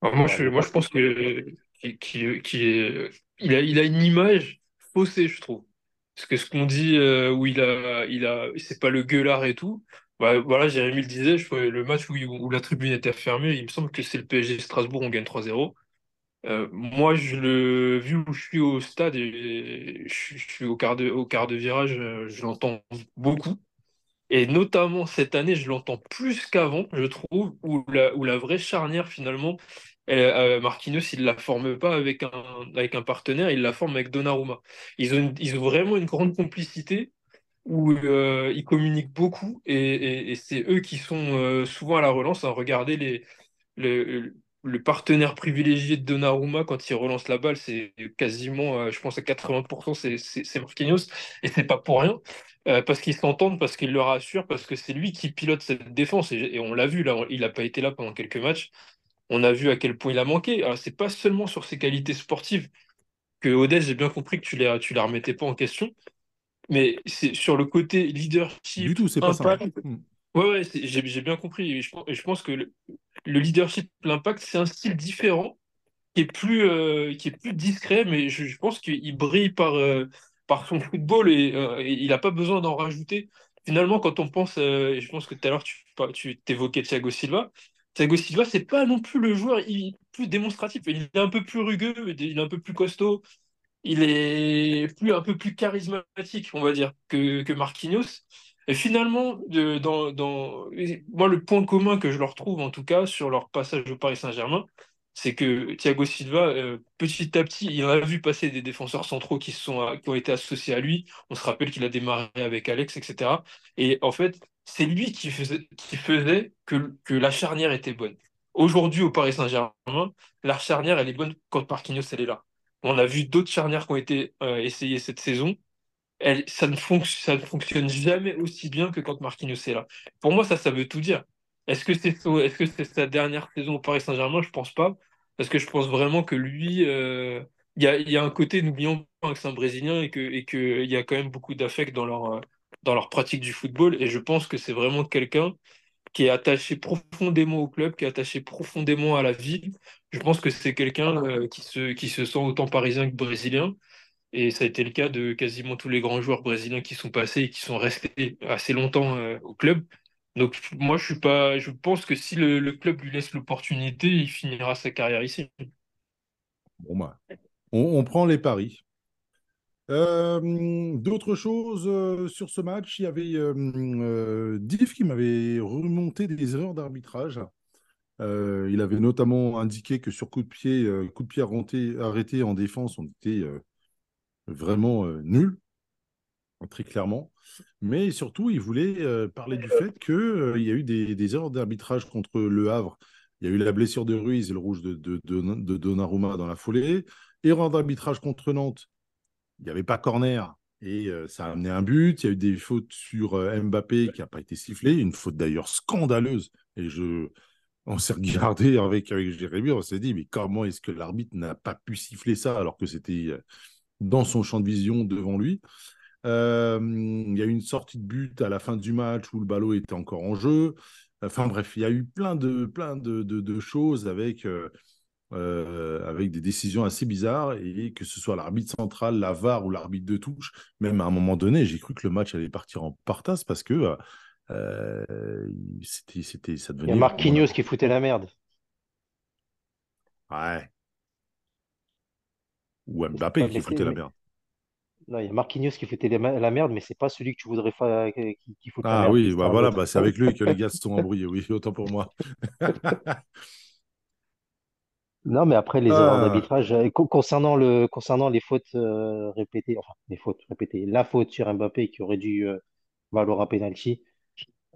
Alors, moi, je, moi, pense que est- a, il a une image faussée, je trouve. Parce que ce qu'on dit euh, où il a, il a, c'est pas le gueulard et tout. Bah, voilà, Jérémy le disait, je, le match où, où la tribune était fermée, il me semble que c'est le PSG Strasbourg, on gagne 3-0. Euh, moi, je le, vu où je suis au stade je, je suis au quart de, au quart de virage, euh, je l'entends beaucoup. Et notamment cette année, je l'entends plus qu'avant, je trouve, où la, où la vraie charnière, finalement, euh, Marquinhos, il la forme pas avec un, avec un partenaire, il la forme avec Donnarumma. Ils ont, ils ont vraiment une grande complicité où euh, ils communiquent beaucoup et, c'est eux qui sont euh, souvent à la relance. hein. Regardez les, le, partenaire privilégié de Donnarumma quand il relance la balle, c'est quasiment, je pense à 80%, c'est Marquinhos. Et c'est pas pour rien, parce qu'ils s'entendent, parce qu'il le rassure, parce que c'est lui qui pilote cette défense. Et, et on l'a vu, là, il n'a pas été là pendant quelques matchs. On a vu à quel point il a manqué. Alors, c'est pas seulement sur ses qualités sportives que Odès, j'ai bien compris que tu les, tu la remettais pas en question, mais c'est sur le côté Du leadership, tout, c'est pas ça. Ouais, j'ai bien compris. Et je, pense- et je pense que le, le leadership, l'impact, c'est un style différent qui est plus, euh, qui est plus discret, mais je, je pense qu'il brille par, euh, par son football et, euh, et il n'a pas besoin d'en rajouter. Finalement, quand on pense, et je pense que tout à l'heure tu, tu t'évoquais Thiago Silva, Thiago Silva, c'est pas non plus le joueur il- plus démonstratif. Il est un peu plus rugueux, il est un peu plus costaud, il est plus, un peu plus charismatique, on va dire, que, que Marquinhos. Et finalement, moi, le point commun que je leur trouve, en tout cas, sur leur passage au Paris Saint-Germain, c'est que Thiago Silva, euh, petit à petit, il a vu passer des défenseurs centraux qui, sont, euh, qui ont été associés à lui. On se rappelle qu'il a démarré avec Alex, etc. Et en fait, c'est lui qui faisait, qui faisait que, que la charnière était bonne. Aujourd'hui, au Paris Saint-Germain, la charnière, elle est bonne quand Marquinhos, elle est là. On a vu d'autres charnières qui ont été euh, essayées cette saison. Elle, ça ne ça ne fonctionne jamais aussi bien que quand Marquinhos est là. Pour moi, ça, ça veut tout dire. Est-ce que c'est que c'est sa dernière saison au Paris Saint-Germain? Je pense pas. Parce que je pense vraiment que lui, euh, il y a, un côté, n'oublions pas que c'est un Brésilien et que, et que il y a quand même beaucoup d'affect dans leur, euh, dans leur pratique du football. Et je pense que c'est vraiment quelqu'un qui est attaché profondément au club, qui est attaché profondément à la ville. Je pense que c'est quelqu'un euh, qui se, qui se sent autant parisien que brésilien. Et ça a été le cas de quasiment tous les grands joueurs brésiliens qui sont passés et qui sont restés assez longtemps au club. Donc moi, je suis pas, je pense que si le, club lui laisse l'opportunité, il finira sa carrière ici. Bon, bah, on, prend les paris. Euh, D'autres choses euh, sur ce match, il y avait euh, euh, qui m'avait remonté des erreurs d'arbitrage. Euh, il avait notamment indiqué que sur coup de pied, euh, coup de pied arrêté, arrêté en défense, on était euh, vraiment euh, nul, très clairement. Mais surtout, il voulait euh, parler du fait qu'il il y a eu des, erreurs d'arbitrage contre Le Havre. Il y a eu la blessure de Ruiz et le rouge de, de, Donnarumma dans la foulée. Erreur d'arbitrage contre Nantes. Il n'y avait pas corner et euh, ça a amené un but. Il y a eu des fautes sur euh, Mbappé qui n'a pas été sifflé. Une faute d'ailleurs scandaleuse. Et je, on s'est regardé avec, avec Jérémy, on s'est dit, mais comment est-ce que l'arbitre n'a pas pu siffler ça alors que c'était euh, dans son champ de vision devant lui? Euh, Il y a eu une sortie de but à la fin du match où le ballon était encore en jeu. Enfin bref, il y a eu plein de, plein de, de, de choses avec, euh, euh, avec des décisions assez bizarres et que ce soit l'arbitre central, la VAR ou l'arbitre de touche, même à un moment donné, j'ai cru que le match allait partir en partasse parce que euh, c'était, c'était, ça Il y devenait a Marquinhos n'importe qui foutait la merde. Ouais. Ou Mbappé qui foutait la merde. Non, il y a Marquinhos qui foutait la merde, mais c'est pas celui que tu voudrais fa- qui, fout la Ah merde. oui, C'est bah voilà, bah c'est avec lui que les gars se sont embrouillés. Oui, (laughs) autant pour moi. (laughs) Non, mais après les erreurs Ah, d'arbitrage, euh, co- concernant le, concernant les fautes euh, répétées, enfin les fautes répétées, la faute sur Mbappé qui aurait dû euh, valoir un penalty.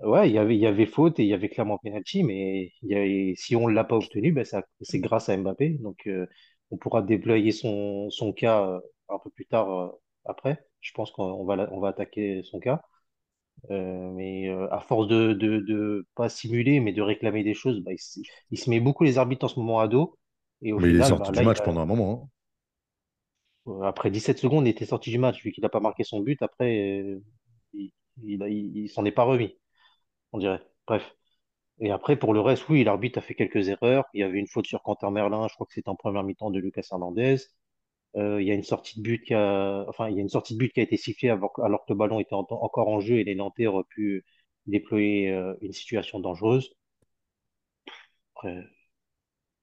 Ouais, il y avait, il y avait faute et il y avait clairement penalty, mais il y avait- si on ne l'a pas obtenu, ben c'est grâce à Mbappé. Donc euh, on pourra déployer son, son cas un peu plus tard après. Je pense qu'on va, on va attaquer son cas. Euh, mais euh, à force de, de, de pas simuler, mais de réclamer des choses, bah, il, se il se met beaucoup les arbitres en ce moment à dos. Et au mais il est final, bah, sorti du là, match a, pendant un moment. euh, après 17 secondes, il était sorti du match, vu qu'il n'a pas marqué son but. Après, euh, il, il, a- il- il s'en est pas remis, on dirait. Bref. Et après, pour le reste, oui, l'arbitre a fait quelques erreurs. Il y avait une faute sur Quentin Merlin, je crois que c'était en première mi-temps de Lucas Hernandez. Euh, il y a une sortie de but qui a, enfin, il y a une sortie de but qui a été sifflée alors, alors que le ballon était en- encore en jeu et les Nantais auraient pu déployer euh, une situation dangereuse. Après,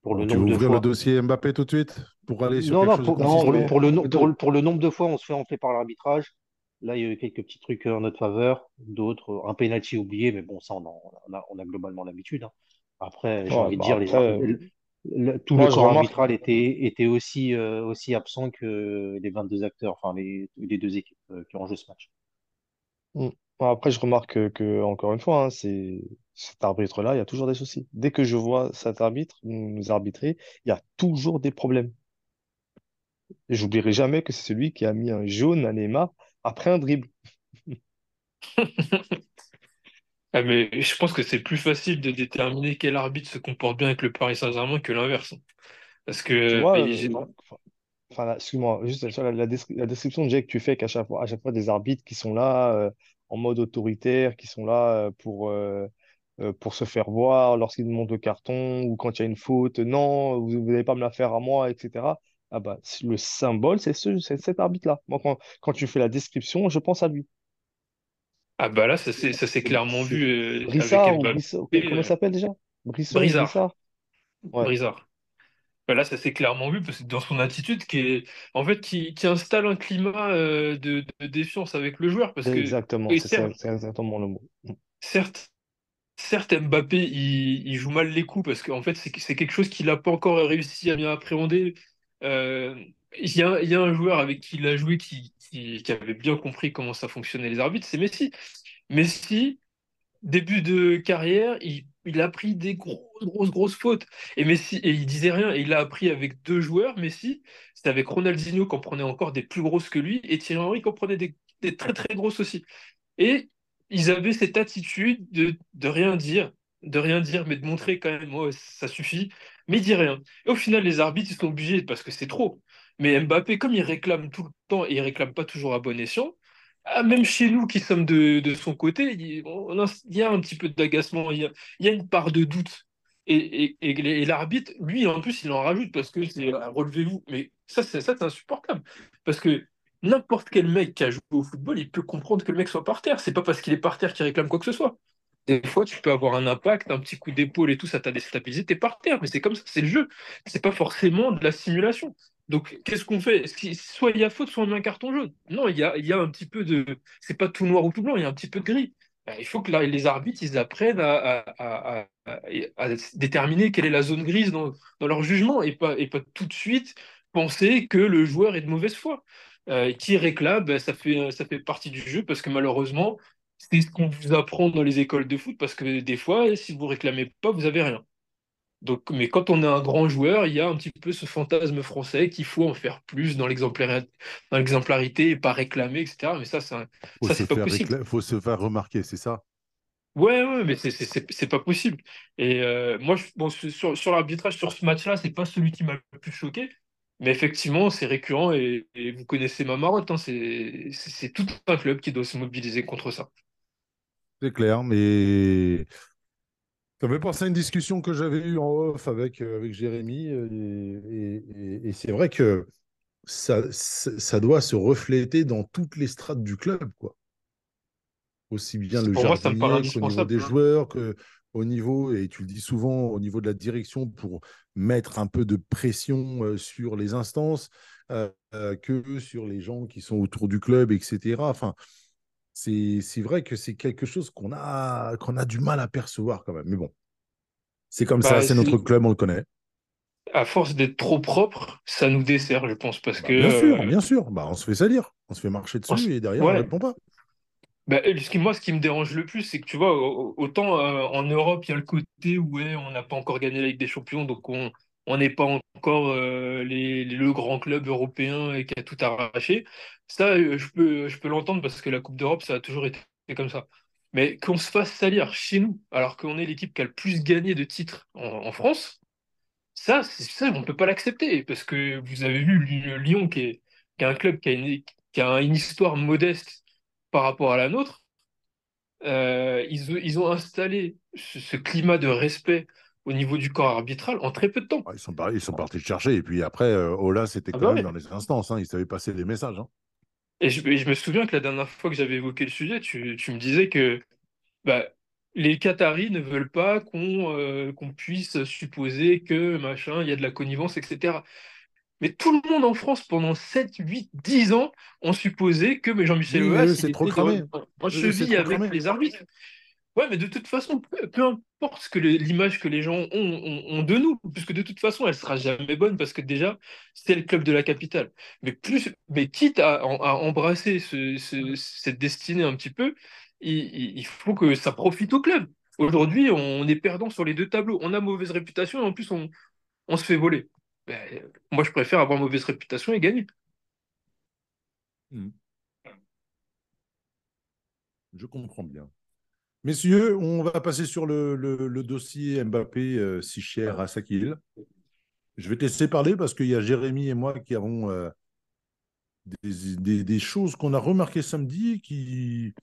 pour le tu veux nombre de ouvrir le fois. dossier Mbappé tout de suite pour aller sur Non, quelque non, chose de pour, Non, pour, le, pour, le pour le nombre de fois on se fait enfler par l'arbitrage. Là, il y a eu quelques petits trucs en notre faveur, d'autres, un penalty oublié, mais bon, ça, on, en- on a, on a globalement l'habitude. hein. Après, j'ai ouais, envie de bah dire, les, ar- après, le- le- tout le moi, corps remarque, arbitral était, était aussi, euh, aussi absent que les 22 acteurs, enfin, les, les deux équipes euh, qui ont joué ce match. Bon, après, je remarque que, que, encore une fois, hein, c'est cet arbitre-là, il y a toujours des soucis. Dès que je vois cet arbitre nous arbitrer, il y a toujours des problèmes. J'oublierai jamais que c'est celui qui a mis un jaune à Neymar après un dribble. (laughs) Ah, mais je pense que c'est plus facile de déterminer quel arbitre se comporte bien avec le Paris Saint-Germain que l'inverse. Parce Tu que vois, euh, enfin, excuse-moi, juste la, la, descri- la description que tu fais qu'à chaque fois, à chaque fois des arbitres qui sont là euh, en mode autoritaire, qui sont là euh, pour, pour se faire voir lorsqu'ils demandent le carton ou quand il y a une faute, non, vous n'allez pas me la faire à moi, etc. Ah bah, le symbole, c'est ce, c'est cet arbitre-là. Moi, quand, quand tu fais la description, je pense à lui. Ah bah là, ça s'est ça clairement vu euh, avec Brissard Brissard, comment il euh, s'appelle déjà? Brisson Brissard? Ouais, Brizard. Bah Là, ça s'est clairement vu parce que dans son attitude, qui est en fait qui, qui installe un climat euh, de, de défiance avec le joueur parce que exactement, c'est ça, exactement le mot. certes Certes, Mbappé, il, il joue mal les coups parce qu'en fait, c'est c'est quelque chose qu'il n'a pas encore réussi à bien appréhender. Euh, Il y a, un joueur avec qui il a joué qui, avait bien compris comment ça fonctionnait les arbitres, c'est Messi. Messi, début de carrière, il, a pris des grosses, grosses, grosses fautes. Et Messi, et il disait rien. Et il a appris avec deux joueurs, Messi. C'était avec Ronaldinho qu'on prenait encore des plus grosses que lui et Thierry Henry qu'on prenait des, très, très grosses aussi. Et ils avaient cette attitude de, de rien dire, de rien dire, mais de montrer quand même, ouais, ça suffit, mais il dit rien. Et au final, les arbitres, ils sont obligés parce que c'est trop. Mais Mbappé, comme il réclame tout le temps et il réclame pas toujours à bon escient, ah, même chez nous qui sommes de, son côté, il, y a un petit peu d'agacement, il y a, une part de doute. Et, l'arbitre, lui, en plus, il en rajoute parce que c'est ah, relevez-vous. Mais ça, c'est ça, c'est insupportable. Parce que n'importe quel mec qui a joué au football, il peut comprendre que le mec soit par terre. C'est pas parce qu'il est par terre qu'il réclame quoi que ce soit. Des fois, tu peux avoir un impact, un petit coup d'épaule et tout, ça t'a déstabilisé, t'es par terre, mais c'est comme ça, c'est le jeu. C'est pas forcément de la simulation. Donc, qu'est-ce qu'on fait? Soit il y a faute, soit on met un carton jaune. Non, il y a, un petit peu de. C'est pas tout noir ou tout blanc, il y a un petit peu de gris. Euh, Il faut que la- les arbitres, ils apprennent à, déterminer quelle est la zone grise dans, leur jugement et pas, tout de suite penser que le joueur est de mauvaise foi. Euh, qui réclame, ben, ça fait, ça fait partie du jeu parce que malheureusement, c'est ce qu'on vous apprend dans les écoles de foot parce que des fois, si vous réclamez pas, vous avez rien. Donc, mais quand on est un grand joueur, il y a un petit peu ce fantasme français qu'il faut en faire plus dans l'exemplari- dans l'exemplarité et pas réclamer, etc. Mais ça, c'est pas possible. récla- faut se faire remarquer, c'est ça? Ouais, ouais, mais c'est pas possible. Et euh, moi, je, bon, sur, sur l'arbitrage, sur ce match-là, c'est pas celui qui m'a le plus choqué. Mais effectivement, c'est récurrent et, et vous connaissez ma marotte. hein, c'est tout un club qui doit se mobiliser contre ça. C'est clair, mais ça me fait penser à une discussion que j'avais eue en off avec, euh, avec Jérémy. euh, Et, et- et- et c'est vrai que ça, ça, doit se refléter dans toutes les strates du club, quoi. Aussi bien le jardinier qu'au niveau des hein. joueurs, que au niveau, et tu le dis souvent, au niveau de la direction pour mettre un peu de pression euh, sur les instances, euh, que sur les gens qui sont autour du club, etc. Enfin, c'est vrai que c'est quelque chose qu'on a, qu'on a du mal à percevoir quand même. Mais bon, c'est comme ça, Bah, c'est notre club, on le connaît. à force d'être trop propre, ça nous dessert, je pense, parce Bah, que bien sûr, euh, bien sûr. Bah, on se fait salir, on se fait marcher on dessus et derrière, on ouais, répond pas. Bah, ce qui, moi, ce qui me dérange le plus, c'est que tu vois, au- autant euh, en Europe, il y a le côté où ouais, on n'a pas encore gagné la Ligue des Champions, donc on on n'est pas encore euh, le grand club européen et qui a tout arraché. Ça, euh, je peux, je peux l'entendre parce que la Coupe d'Europe, ça a toujours été comme ça. Mais qu'on se fasse salir chez nous, alors qu'on est l'équipe qui a le plus gagné de titres en, France, ça, on ne peut pas l'accepter parce que vous avez vu Lyon, qui est, un club qui a une, histoire modeste par rapport à la nôtre euh, ils, ont- installé ce climat de respect au niveau du corps arbitral en très peu de temps. Ah, Ils sont, par- ils sont partis le chercher. Et puis après, euh, Ola, c'était Ah quand bah même ouais. dans les instances. Hein, il savait passer les messages. hein. Et je, et je me souviens que la dernière fois que j'avais évoqué le sujet, tu, tu me disais que bah, les Qataris ne veulent pas qu'on euh, qu'on puisse supposer que machin, il y a de la connivence, etc. Mais tout le monde en France, pendant 7, 8, 10 ans, ont supposé que Jean-Michel Oui, Aulas, c'est trop cramé. en, cheville avec cramé. les arbitres. Ouais, mais de toute façon, peu, importe ce que l'image que les gens ont, de nous, puisque de toute façon, elle sera jamais bonne parce que déjà, c'est le club de la capitale. Mais plus, mais quitte à, embrasser ce- ce- cette destinée un petit peu, il, faut que ça profite au club. Aujourd'hui, on est perdant sur les deux tableaux. On a mauvaise réputation et en plus, on, on se fait voler. Ben, moi, je préfère avoir mauvaise réputation et gagner. Hmm. Je comprends bien. Messieurs, on va passer sur le, dossier Mbappé euh, si cher à Sakil. Je vais te laisser parler parce qu'il y a Jérémy et moi qui avons euh, des, choses qu'on a remarquées samedi qui,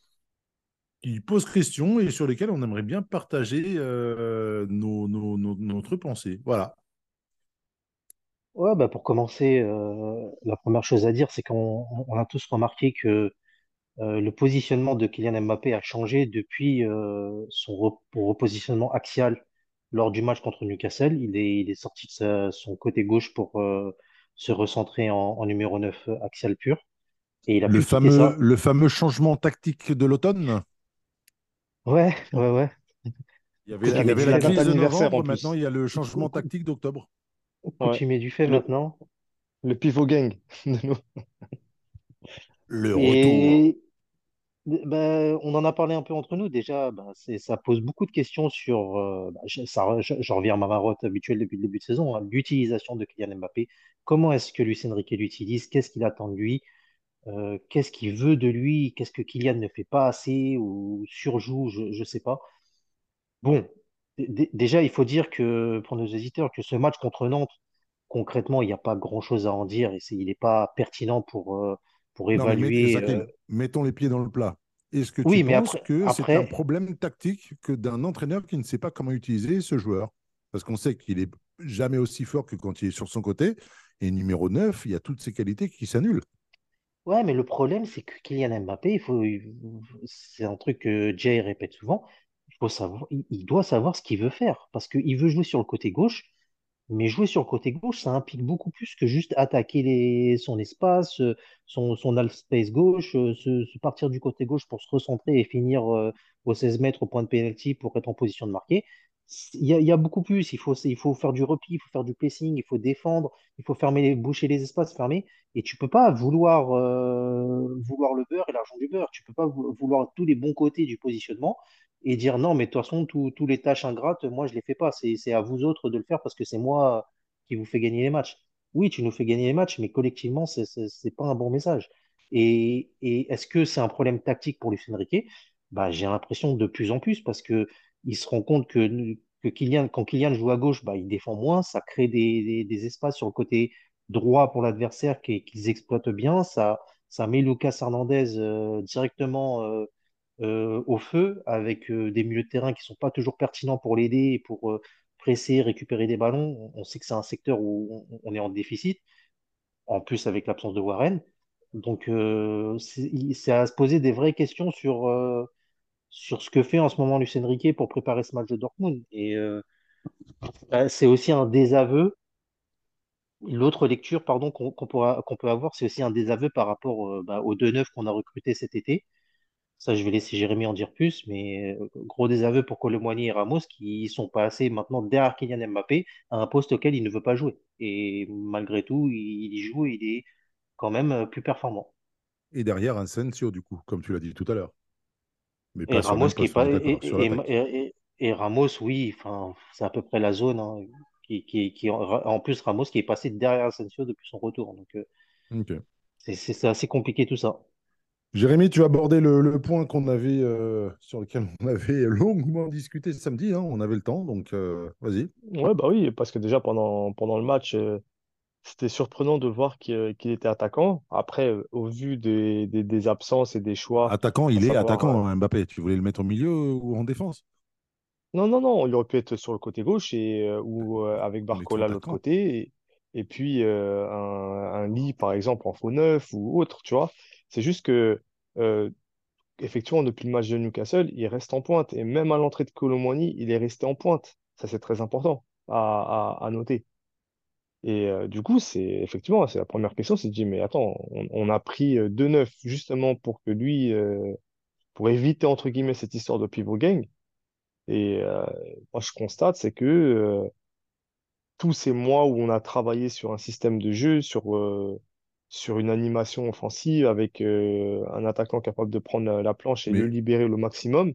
posent question et sur lesquelles on aimerait bien partager euh, nos, nos- nos- notre pensée. Voilà. Ouais, bah pour commencer, la première chose à dire, c'est qu'on on- on a tous remarqué que euh, le positionnement de Kylian Mbappé a changé depuis euh, son re- repositionnement axial lors du match contre Newcastle. Il est, il est sorti de sa- son côté gauche pour euh, se recentrer en, en numéro 9 axial pur. Et il a Le fameux, ça. le fameux changement tactique de l'automne? Ouais, ouais, ouais. Il y avait, il y avait la crise de novembre, maintenant il y a le (laughs) changement tactique d'octobre. Ouais. Coutumier du fait Le- maintenant. Le pivot gang. (laughs) Le retour. Et ben, on en a parlé un peu entre nous déjà. C'est, ça pose beaucoup de questions sur. euh, ben, je, reviens à ma marotte habituelle depuis le début de saison, hein, l'utilisation de Kylian Mbappé. Comment est-ce que Luis Enrique l'utilise? Qu'est-ce qu'il attend de lui? Euh, qu'est-ce qu'il veut de lui? Qu'est-ce que Kylian ne fait pas assez ou surjoue? Je ne sais pas. Bon, déjà, il faut dire que pour nos hésiteurs, que ce match contre Nantes, concrètement, il n'y a pas grand-chose à en dire et il n'est pas pertinent pour, euh, pour Non, mais met- évaluer. Euh, mettons les pieds dans le plat. Est-ce que tu Oui, mais penses après, que c'est un problème tactique que d'un entraîneur qui ne sait pas comment utiliser ce joueur? Parce qu'on sait qu'il est jamais aussi fort que quand il est sur son côté. Et numéro 9, il y a toutes ces qualités qui s'annulent. ouais, mais le problème, c'est que Kylian Mbappé, il faut, c'est un truc que Jay répète souvent. Il faut savoir, il doit savoir ce qu'il veut faire parce qu'il veut jouer sur le côté gauche. Mais jouer sur le côté gauche, ça implique beaucoup plus que juste attaquer son espace, euh, son, son half space gauche, euh, se, partir du côté gauche pour se recentrer et finir euh, au 16 mètres au point de pénalty pour être en position de marquer. Il y a, beaucoup plus. Il faut, il faut faire du repli, il faut faire du pressing, il faut défendre, il faut fermer boucher les espaces, fermer. Et tu peux pas vouloir, vouloir le beurre et l'argent du beurre. Tu peux pas vou- vouloir tous les bons côtés du positionnement et dire non, mais de toute façon, tous les tâches ingrates, moi, je les fais pas. C'est, à vous autres de le faire parce que c'est moi qui vous fais gagner les matchs. Oui, tu nous fais gagner les matchs, mais collectivement, c'est c'est pas un bon message. Et, et est-ce que c'est un problème tactique pour Luis? Bah, j'ai l'impression de plus en plus parce que il se rend compte que, que Kylian, quand Kylian joue à gauche, bah, il défend moins, ça crée des, des, espaces sur le côté droit pour l'adversaire qui- qu'ils exploitent bien, ça, ça met Lucas Hernandez euh, directement euh, au feu avec des milieux de terrain qui sont pas toujours pertinents pour l'aider et pour presser, récupérer des ballons. On sait que c'est un secteur où on, est en déficit, en plus avec l'absence de Warren. Donc, euh, c'est à se poser des vraies questions sur, sur ce que fait en ce moment Luis Enrique pour préparer ce match de Dortmund. Et bah, c'est aussi un désaveu. L'autre lecture, qu'on peut avoir, c'est aussi un désaveu par rapport bah, aux deux neufs qu'on a recrutés cet été. Ça, je vais laisser Jérémy en dire plus, mais euh, gros désaveu pour Colomboigny et Ramos qui sont passés maintenant derrière Kylian Mbappé à un poste auquel il ne veut pas jouer. Et malgré tout, il, y joue et il est quand même euh, plus performant. Et derrière, Asensio, du coup, comme tu l'as dit tout à l'heure. Mais Et pas Ramos qui est pas et, Ramos, oui, c'est à peu près la zone hein, qui, qui, qui en plus Ramos qui est passé derrière Asensio depuis son retour. Donc euh, c'est assez compliqué tout ça. Jérémy, tu as abordé le, le point qu'on avait, euh, sur lequel on avait longuement discuté samedi. hein, on avait le temps, donc euh, vas-y. Ouais, bah oui, parce que déjà pendant, pendant le match, euh, c'était surprenant de voir qu'il était attaquant. Après, au vu des, des, des absences et des choix, Attaquant, il est savoir, attaquant, hein, Mbappé. Tu voulais le mettre au milieu ou en défense? non, non, non, il aurait pu être sur le côté gauche et, ou avec Barcola de l'autre côté. Et, et puis un, un Lee, par exemple, en faux neuf ou autre, tu vois. C'est juste que, euh, effectivement, depuis le match de Newcastle, il reste en pointe. Et même à l'entrée de Kolo Muani, il est resté en pointe. Ça, c'est très important à, noter. Et euh, du coup, c'est effectivement, c'est la première question, c'est de dire, mais attends, on, a pris euh, deux neufs justement pour que lui, euh, pour éviter, entre guillemets, cette histoire de pivot gang. Et euh, moi, je constate, c'est que euh, tous ces mois où on a travaillé sur un système de jeu, sur, euh, sur une animation offensive avec euh, un attaquant capable de prendre la, la planche et le libérer le maximum,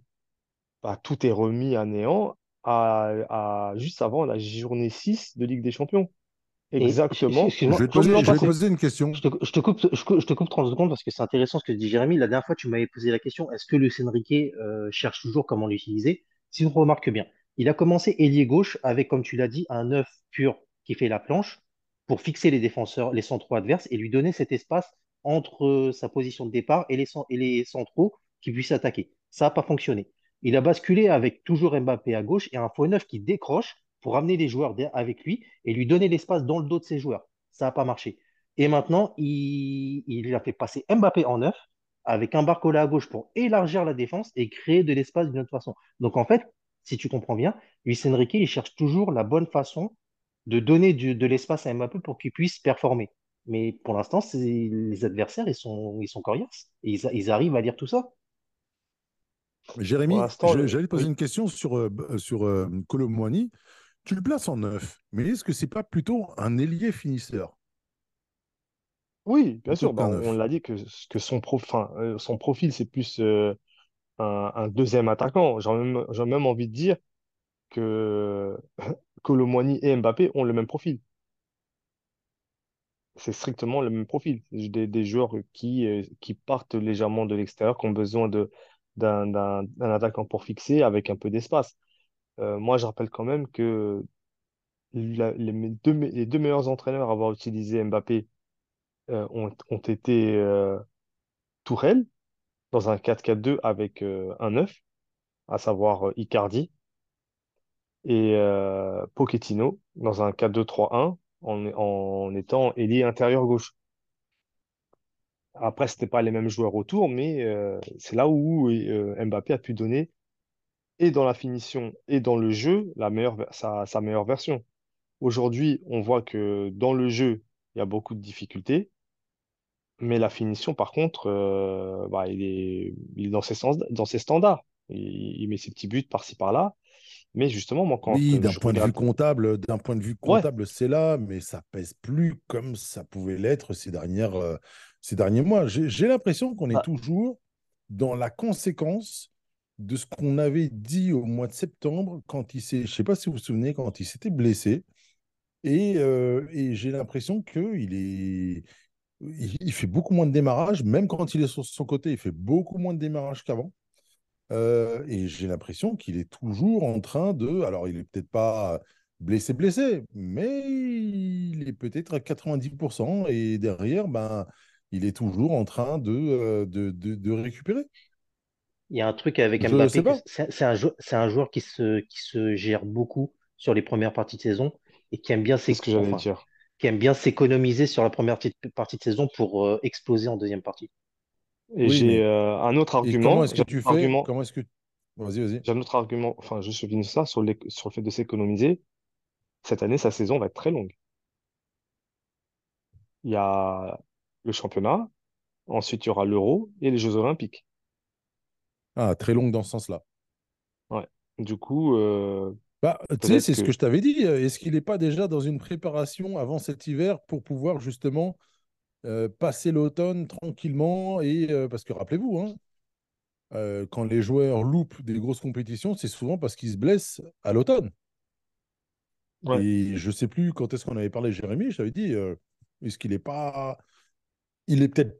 bah, tout est remis à néant à, à, juste avant la journée 6 de Ligue des Champions. Exactement je excuse-moi, vais te poser, l'an je vais te passé. poser une question. Je te, je te coupe, je, cou- je te coupe 30 secondes parce que c'est intéressant ce que dit Jérémy. La dernière fois, tu m'avais posé la question, est-ce que Luis Enrique euh, cherche toujours comment l'utiliser? Si on remarque bien, il a commencé ailier gauche avec, comme tu l'as dit, un œuf pur qui fait la planche fixer les défenseurs, les centraux adverses et lui donner cet espace entre euh, sa position de départ et les, et centraux qui puissent attaquer. Ça n'a pas fonctionné. Il a basculé avec toujours Mbappé à gauche et un faux neuf qui décroche pour amener les joueurs avec lui et lui donner l'espace dans le dos de ses joueurs. Ça n'a pas marché. Et maintenant, il, il a fait passer Mbappé en neuf avec un Barcola à gauche pour élargir la défense et créer de l'espace d'une autre façon. Donc en fait, si tu comprends bien, Luis Enrique, il cherche toujours la bonne façon de donner du- de l'espace à Mbappé pour qu'il puisse performer. Mais pour l'instant, les adversaires, ils sont, ils sont coriaces. Et ils, ils arrivent à lire tout ça. Jérémy, j'allais te poser oui. une question sur, euh, sur euh. Tu le places en neuf, mais est-ce que c'est pas plutôt un ailier finisseur? Oui, bien plutôt sûr. Bah, on l'a dit que, que son, prof... euh, son profil, c'est plus euh, un, un deuxième attaquant. J'ai même, j'ai même envie de dire que Colomboigny et Mbappé ont le même profil. C'est strictement le même profil. Des, joueurs qui, euh, qui partent légèrement de l'extérieur, qui ont besoin de, d'un, attaquant pour fixer avec un peu d'espace. Euh, moi, je rappelle quand même que les, deux, meilleurs entraîneurs à avoir utilisé Mbappé euh, ont, été euh, dans un 4-4-2 avec un 9, à savoir Icardi, et euh, Pochettino dans un 4-2-3-1 en, étant ailier intérieur gauche. Après, c'était pas les mêmes joueurs autour, mais euh, c'est là où euh, Mbappé a pu donner, et dans la finition et dans le jeu, la meilleure, sa, meilleure version. Aujourd'hui, on voit que dans le jeu, il y a beaucoup de difficultés, mais la finition, par contre, euh, bah, il est, dans ses, dans ses standards. Il met ses petits buts par-ci par-là. Mais justement, moi, quand Oui, d'un je point de vue comptable, d'un point de vue comptable, c'est là, mais ça pèse plus comme ça pouvait l'être ces dernières, euh, ces derniers mois. J'ai l'impression qu'on est Bah, toujours dans la conséquence de ce qu'on avait dit au mois de septembre quand il s'est, je sais pas si vous vous souvenez, quand il s'était blessé. Et, euh, et j'ai l'impression qu'il est, il, il fait beaucoup moins de démarrage, même quand il est sur son côté, il fait beaucoup moins de démarrage qu'avant. Euh, et j'ai l'impression qu'il est toujours en train de. Alors, il est peut-être pas blessé, blessé, mais il est peut-être à 90%. Et derrière, ben, il est toujours en train de, euh, de, de, de récupérer. il y a un truc avec Mbappé, c'est un, jou- c'est un joueur qui se, qui se gère beaucoup sur les premières parties de saison et qui aime bien c'est ce s'é- que j'allais enfin, dire. qui aime bien s'économiser sur la première partie de saison pour euh, exploser en deuxième partie. Et Oui, j'ai mais. euh, un autre Et comment argument. est-ce que tu fais? argument. Comment est-ce que. Vas-y, vas-y. J'ai un autre argument. Enfin, je finis ça sur, les- sur le fait de s'économiser. Cette année, sa saison va être très longue. Il y a le championnat, ensuite il y aura l'Euro et les Jeux Olympiques. Ah, très longue dans ce sens-là. Ouais. Du coup, euh, Bah, tu sais, c'est ce que que. je t'avais dit. Est-ce qu'il n'est pas déjà dans une préparation avant cet hiver pour pouvoir justement euh, passer l'automne tranquillement et euh, parce que rappelez-vous, hein, euh, quand les joueurs loupent des grosses compétitions, c'est souvent parce qu'ils se blessent à l'automne. Ouais. Et je sais plus quand est-ce qu'on avait parlé, Jérémy, je t'avais dit, euh, est-ce qu'il est pas, il est peut-être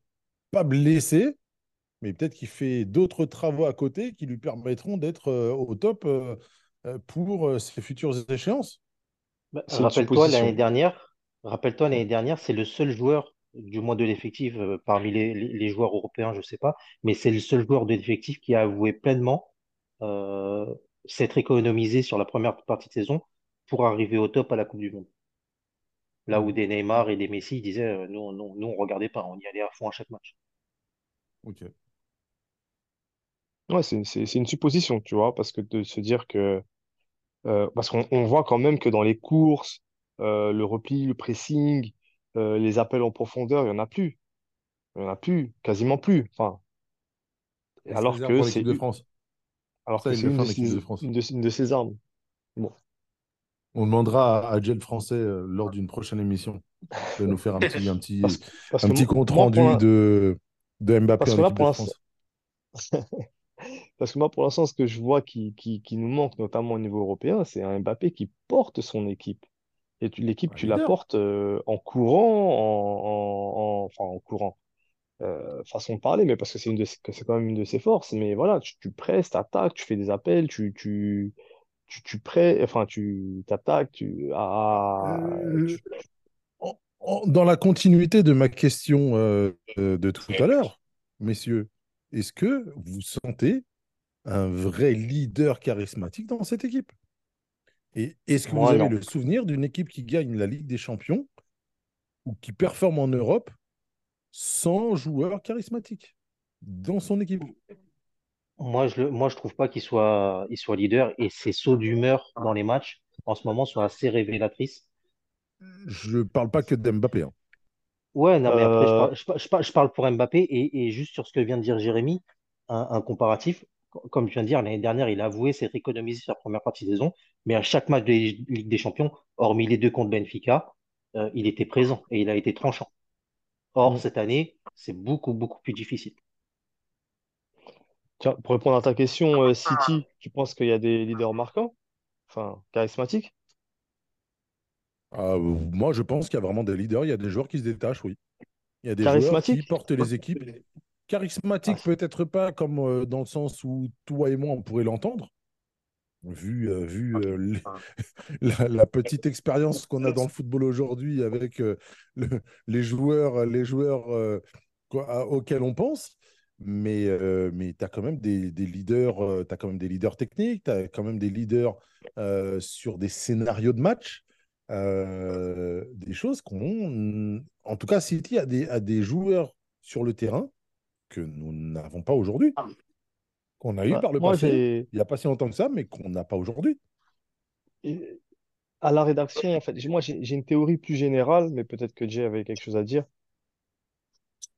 pas blessé, mais peut-être qu'il fait d'autres travaux à côté qui lui permettront d'être euh, au top pour euh, ses futures échéances. Bah, rappelle-toi, l'année dernière, Rappelle-toi, l'année dernière, c'est le seul joueur, du moins de l'effectif, euh, parmi les, les- les joueurs européens, je ne sais pas, mais c'est le seul joueur de l'effectif qui a avoué pleinement euh, s'être économisé sur la première partie de saison pour arriver au top à la Coupe du Monde. Là où Mhm. des Neymar et des Messi ils disaient, euh, nous, nous, nous, on regardait pas, on y allait à fond à chaque match. Ok. Ouais, c'est c'est- c'est une supposition, tu vois, parce que de se dire que Euh, parce qu'on on voit quand même que dans les courses, euh, le repli, le pressing, euh, les appels en profondeur, il n'y en a plus. Il n'y en a plus, quasiment plus. Enfin, alors que c'est l'équipe de France. alors que Ça, il c'est le une de, ses- France. une de, une de ses armes. Bon. On demandera à, à Français euh, lors d'une prochaine émission de nous faire un petit, un petit, Parce, parce un que petit mo- compte moi, rendu de, de Mbappé parce en que là, équipe pour de l'instant, France. (laughs) parce que moi, pour l'instant, ce que je vois qui, qui, qui nous manque, notamment au niveau européen, c'est un Mbappé qui porte son équipe. Et tu- l'équipe, tu la portes euh, en courant, en, en- en- enfin en courant. euh, façon de parler, mais parce que c'est une de c'est quand même une de ses forces. Mais voilà, tu, tu presses, t'attaques, tu fais des appels, tu, tu, tu, tu prêts, enfin, tu t'attaques, tu, ah, Euh, tu- en- en- dans la continuité de ma question euh, euh, de tout à l'heure, messieurs, est-ce que vous sentez un vrai leader charismatique dans cette équipe? Et est-ce que vous avez non. le souvenir d'une équipe qui gagne la Ligue des Champions ou qui performe en Europe sans joueur charismatique dans son équipe? Moi, je, moi, je trouve pas qu'il soit, il soit leader et ses sauts d'humeur dans les matchs, en ce moment, sont assez révélatrices. Je ne parle pas que d'Mbappé. hein. Ouais, non, mais après, je Euh, parle, je, par- je par- je parle pour Mbappé et, et juste sur ce que vient de dire Jérémy, un, un comparatif. Co- Comme je viens de dire, l'année dernière, il a avoué s'être économisé sur la première partie de saison, mais à chaque match de Ligue des Champions, hormis les deux contre Benfica, euh, il était présent et il a été tranchant. Or, mm. cette année, c'est beaucoup, beaucoup plus difficile. Tiens, pour répondre à ta question, euh, City, tu penses qu'il y a des leaders marquants, enfin, charismatiques? Ah, moi, je pense qu'il y a vraiment des leaders, il y a des joueurs qui se détachent, oui. Il y a des joueurs qui portent les équipes. Ah, Charismatiques, peut-être pas comme euh, dans le sens où toi et moi, on pourrait l'entendre, vu, euh, vu euh, les- (laughs) la, la petite expérience qu'on a dans le football aujourd'hui avec le- les joueurs, les joueurs quoi- auxquels on pense. Mais, mais tu as quand même des, des leaders, as quand même des leaders techniques, tu as quand même des leaders sur des scénarios de match, euh, des choses qu'on. En tout cas, City a des, a des joueurs sur le terrain que nous n'avons pas aujourd'hui, qu'on a eu Ouais, par le passé, il n'y a pas si longtemps que ça, mais qu'on n'a pas aujourd'hui. à la rédaction, en fait, j'ai- moi, j'ai j'ai une théorie plus générale, mais peut-être que Jay avait quelque chose à dire.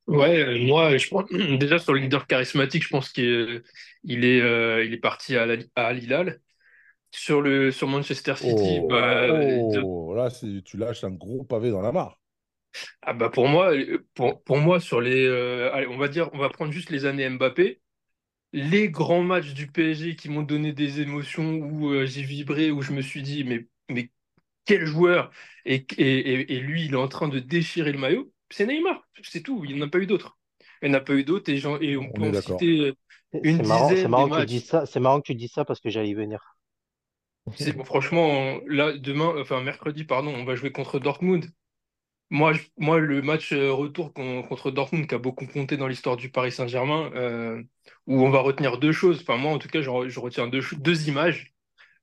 Ouais, euh, moi, je pense (clears throat) déjà sur le leader charismatique, je pense qu'il est, il est, euh, il est parti à, la- à Al Hilal. Sur le, sur Manchester City, Oh, bah, euh, oh, là, c'est- tu lâches un gros pavé dans la mare. Ah bah pour moi, pour, pour moi sur les, euh, allez, on va dire, on va prendre juste les années Mbappé. Les grands matchs du PSG qui m'ont donné des émotions où euh, j'ai vibré, où je me suis dit, mais, mais quel joueur! Et, et, et- et lui, il est en train de déchirer le maillot. C'est Neymar, c'est tout. Il n'y en a pas eu d'autres. Il n'y en a pas eu d'autres et, on peut On en citer euh, C'est une c'est marrant, c'est dizaine des marrant que tu dises matchs. ça, c'est marrant que tu dises ça parce que j'allais y venir. C'est bon, franchement, là, demain, enfin mercredi, pardon, on va jouer contre Dortmund. Moi, je- moi le match euh, retour con- contre Dortmund qui a beaucoup compté dans l'histoire du Paris Saint-Germain, euh, où on va retenir deux choses. Enfin, moi, en tout cas, je, re- je retiens deux, images.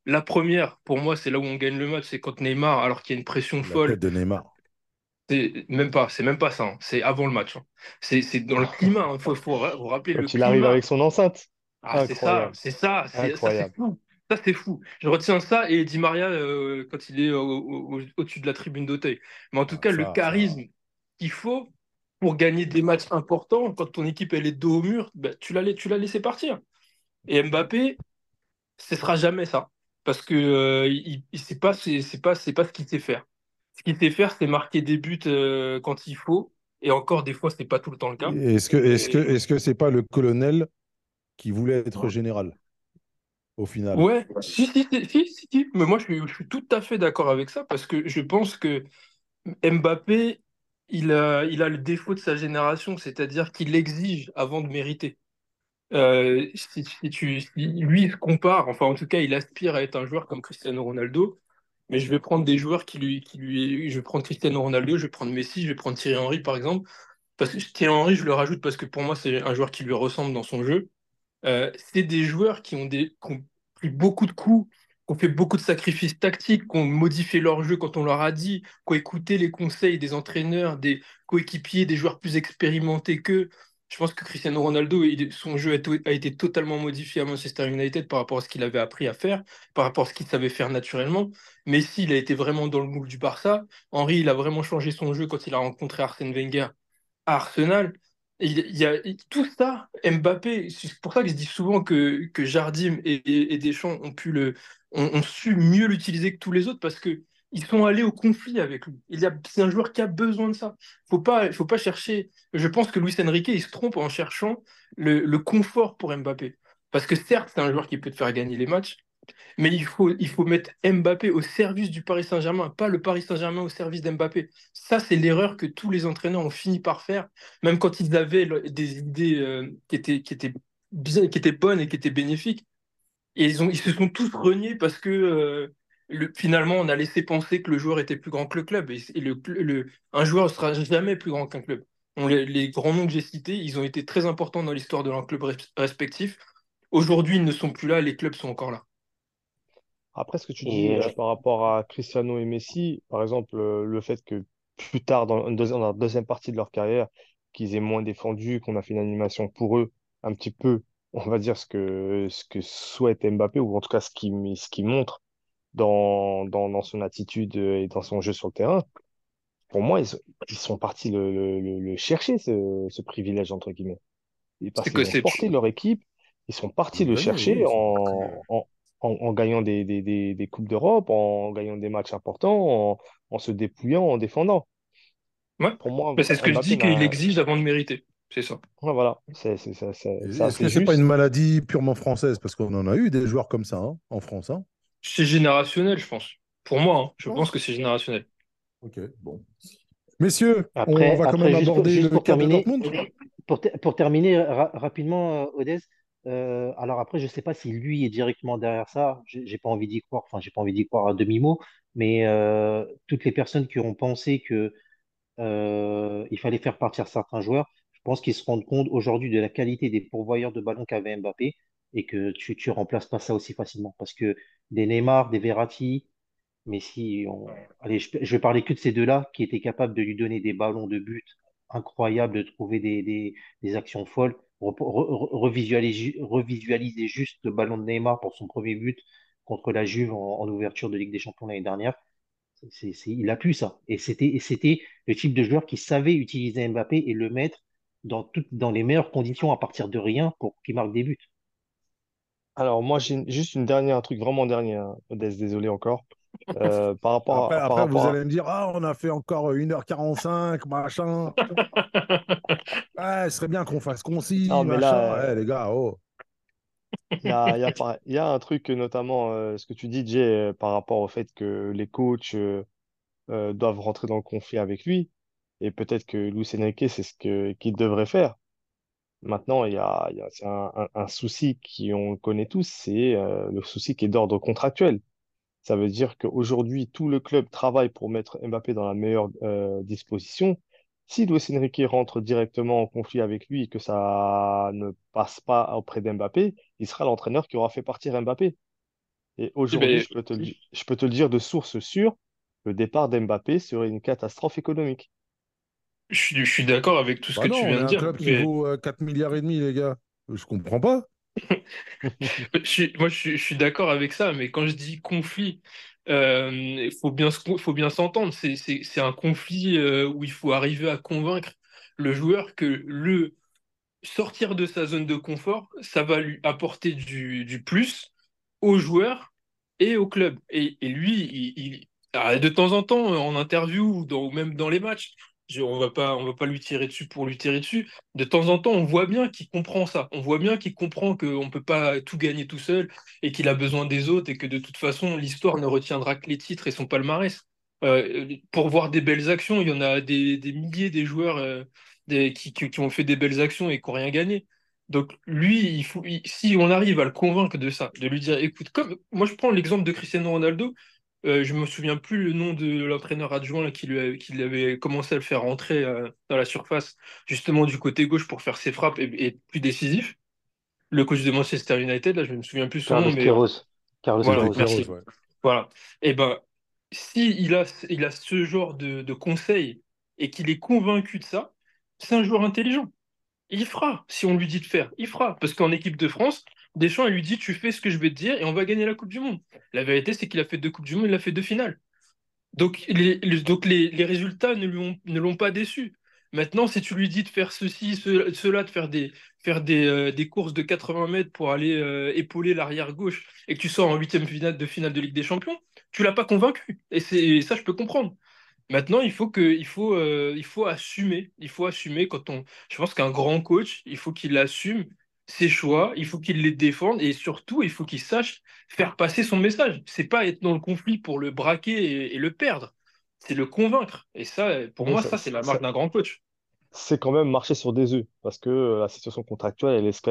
La première, pour moi, c'est là où on gagne le match, c'est quand Neymar, alors qu'il y a une pression La folle, tête de Neymar. c'est même pas, c'est même pas ça, hein. C'est avant le match. hein. C'est c'est dans le climat. Il faut, faut vous rappeler le Quand il arrive avec son enceinte. Ah, c'est ça, c'est ça, c'est fou. Ça, c'est fou. Je retiens ça et Di Maria euh, quand il est au- au- au- au-dessus de la tribune d'Auteuil. Mais en tout Ah, cas, le ça, charisme qu'il faut pour gagner des matchs importants, quand ton équipe elle est dos au mur, bah, tu l'as, tu l'as laissé partir. Et Mbappé, ce sera jamais ça. Parce que euh, il, il- c'est pas, c'est, c'est pas, c'est pas ce qu'il sait faire. Ce qu'il sait faire, c'est marquer des buts euh, quand il faut. Et encore, des fois, c'est pas tout le temps le cas. Est-ce que est-ce que Et- est-ce que c'est pas le colonel qui voulait être général? Final? Ouais, si, si, si, si. Mais moi, je suis, je suis tout à fait d'accord avec ça parce que je pense que Mbappé, il a, il a le défaut de sa génération, c'est-à-dire qu'il exige avant de mériter. Euh, si, tu, si lui se compare, enfin en tout cas, il aspire à être un joueur comme Cristiano Ronaldo, mais je vais prendre des joueurs qui lui, qui lui. Je vais prendre Cristiano Ronaldo, je vais prendre Messi, je vais prendre Thierry Henry, par exemple. Parce que Thierry Henry, je le rajoute parce que pour moi, c'est un joueur qui lui ressemble dans son jeu. Euh, c'est des joueurs qui ont, des, pris beaucoup de coups, qui ont fait beaucoup de sacrifices tactiques, qui ont modifié leur jeu quand on leur a dit, qui ont écouté les conseils des entraîneurs, des coéquipiers, des joueurs plus expérimentés qu'eux. Je pense que Cristiano Ronaldo, son jeu a été totalement modifié à Manchester United par rapport à ce qu'il avait appris à faire, par rapport à ce qu'il savait faire naturellement. Messi, il a été vraiment dans le moule du Barça. Henry, il a vraiment changé son jeu quand il a rencontré Arsène Wenger à Arsenal. Il, y a tout ça, Mbappé, c'est pour ça que je dis souvent que, que Jardim et, Deschamps ont pu le, ont su mieux l'utiliser que tous les autres parce que ils sont allés au conflit avec lui. Il y a, c'est un joueur qui a besoin de ça. Faut pas, faut pas chercher. Je pense que Luis Enrique, il se trompe en cherchant le, le confort pour Mbappé. Parce que certes, c'est un joueur qui peut te faire gagner les matchs, mais il faut, il faut mettre Mbappé au service du Paris Saint-Germain, pas le Paris Saint-Germain au service d'Mbappé. Ça, c'est l'erreur que tous les entraîneurs ont fini par faire, même quand ils avaient des idées euh, qui étaient, qui étaient bien, qui étaient bonnes et qui étaient bénéfiques. Et ils ont, ils se sont tous reniés parce que euh, le- finalement, on a laissé penser que le joueur était plus grand que le club. Et, le, le- un joueur ne sera jamais plus grand qu'un club. Les, les grands noms que j'ai cités, ils ont été très importants dans l'histoire de leurs clubs res- respectifs. Aujourd'hui, ils ne sont plus là, les clubs sont encore là. Après, ce que tu dis euh, euh, par rapport à Cristiano et Messi, par exemple, euh, le fait que plus tard, dans, une deuxi- dans la deuxième partie de leur carrière, qu'ils aient moins défendu, qu'on a fait une animation pour eux, un petit peu, (laughs) on va dire ce que, ce que souhaite Mbappé, ou en tout cas ce qu'il ce qu'il montre dans, dans, dans son attitude et dans son jeu sur le terrain. Pour moi, ils, sont- ils sont partis le, le, chercher, ce, ce privilège, entre guillemets. Et parce C'est que qu'ils ont c'est. porté leur équipe, ils sont partis le chercher en, en, en gagnant des, des, des, des Coupes d'Europe, en gagnant des matchs importants, en, en se dépouillant, en défendant. Ouais. Pour moi, Mais c'est ce que je dis qu'il exige avant de mériter. C'est ça. Ouais, voilà, c'est c'est- c'est- c'est- Et c'est Est-ce assez que c'est pas une maladie purement française? Parce qu'on en a eu des joueurs comme ça hein, en France. Hein, C'est générationnel, je pense. Pour moi, hein, je pense que c'est générationnel. Ok, bon. Messieurs, on après, va quand même juste pour, aborder juste le pour de terminer, Dortmund. pour, ter- pour terminer ra- rapidement, euh, Odez, euh, alors après, je ne sais pas si lui est directement derrière ça. J'ai j'ai pas envie d'y croire. Enfin, j'ai pas envie d'y croire à demi-mot. Mais euh, toutes les personnes qui ont pensé que euh, il fallait faire partir certains joueurs. Je pense qu'ils se rendent compte aujourd'hui de la qualité des pourvoyeurs de ballons qu'avait Mbappé et que tu tu remplaces pas ça aussi facilement. Parce que des Neymar, des Verratti, mais si on... Allez, je, je vais parler que de ces deux-là qui étaient capables de lui donner des ballons de but incroyables, de trouver des actions folles. Re- re- revisualiser, juste le ballon de Neymar pour son premier but contre la Juve en, ouverture de Ligue des Champions l'année dernière. Il a pu ça. Et c'était, le type de joueur qui savait utiliser Mbappé et le mettre dans, les meilleures conditions à partir de rien pour qu'il marque des buts. Alors, moi, j'ai juste une dernière, un truc vraiment dernier, hein, Odès, désolé encore. Euh, par rapport Après, à, par après, vous à... allez me dire, ah, on a fait encore 1h45, machin. (laughs) Ouais, ce serait bien qu'on fasse concis, Non, mais machin. là, Ouais, euh, les gars, oh. il y a, il y a, par- il y a un truc, euh, notamment, euh, ce que tu dis, Jay, euh, par rapport au fait que les coachs euh, euh, doivent rentrer dans le conflit avec lui. Et peut-être que Luis Enrique, c'est ce qu'il devrait faire. Maintenant, il y a, il y a un, un, un souci qu'on connaît tous, c'est euh, le souci qui est d'ordre contractuel. Ça veut dire qu'aujourd'hui, tout le club travaille pour mettre Mbappé dans la meilleure euh, disposition. Si Luis Enrique rentre directement en conflit avec lui et que ça ne passe pas auprès d'Mbappé, il sera l'entraîneur qui aura fait partir Mbappé. Et aujourd'hui, je peux te le, di- je peux te le dire de source sûre, le départ d'Mbappé serait une catastrophe économique. je suis, je suis d'accord avec tout ce Bah que non, tu viens de un dire. club qui vaut euh, 4 milliards et demi, les gars. Je comprends pas. Moi, je suis, d'accord avec ça. Mais quand je dis conflit, euh, il faut bien, faut bien s'entendre. C'est, un conflit euh, où il faut arriver à convaincre le joueur que le sortir de sa zone de confort, ça va lui apporter du, du plus au joueur et au club. Et, lui, il, ah, de temps en temps, en interview ou ou même dans les matchs, on va pas, on va pas lui tirer dessus pour lui tirer dessus. De temps en temps, on voit bien qu'il comprend ça. On voit bien qu'il comprend qu'on peut pas tout gagner tout seul et qu'il a besoin des autres et que de toute façon, l'histoire ne retiendra que les titres et son palmarès. Euh, pour voir des belles actions, il y en a des, des milliers des joueurs euh, qui, qui- ont fait des belles actions et qui n'ont rien gagné. Donc lui, il faut, si on arrive à le convaincre de ça, de lui dire, écoute, comme moi je prends l'exemple de Cristiano Ronaldo, euh, je me souviens plus le nom de l'entraîneur adjoint là, qui, lui a- qui avait commencé à le faire rentrer euh, dans la surface, justement du côté gauche pour faire ses frappes et, et plus décisif. Le coach de Manchester United, là, je me souviens plus son nom, Carlos mais Queiroz. Carlos Voilà, merci. Ouais. voilà. Et ben, si il a, il a ce genre de, de conseils et qu'il est convaincu de ça, c'est un joueur intelligent. Il fera, si on lui dit de faire, il fera. Parce qu'en équipe de France, Deschamps, il lui dit, tu fais ce que je vais te dire et on va gagner la Coupe du Monde. La vérité, c'est qu'il a fait deux Coupes du Monde, il a fait deux finales. Donc les, résultats ne lui l'ont pas déçu. Maintenant, si tu lui dis de faire ceci, ce- cela, de faire des, faire des, euh, courses de 80 mètres pour aller euh, épauler l'arrière gauche et que tu sors en huitième finale de finale de Ligue des Champions, tu l'as pas convaincu. Et c'est ça, je peux comprendre. Maintenant, il faut que, faut, euh, il faut assumer. Il faut assumer quand on. Je pense qu'un grand coach, il faut qu'il assume ses choix, il faut qu'il les défende et surtout, il faut qu'il sache faire passer son message. C'est pas être dans le conflit pour le braquer et, et le perdre. C'est le convaincre. Et ça, pour Oui, moi, ça- ça, c'est la marque d'un grand coach. C'est quand même marcher sur des œufs parce que euh, la situation contractuelle, elle est.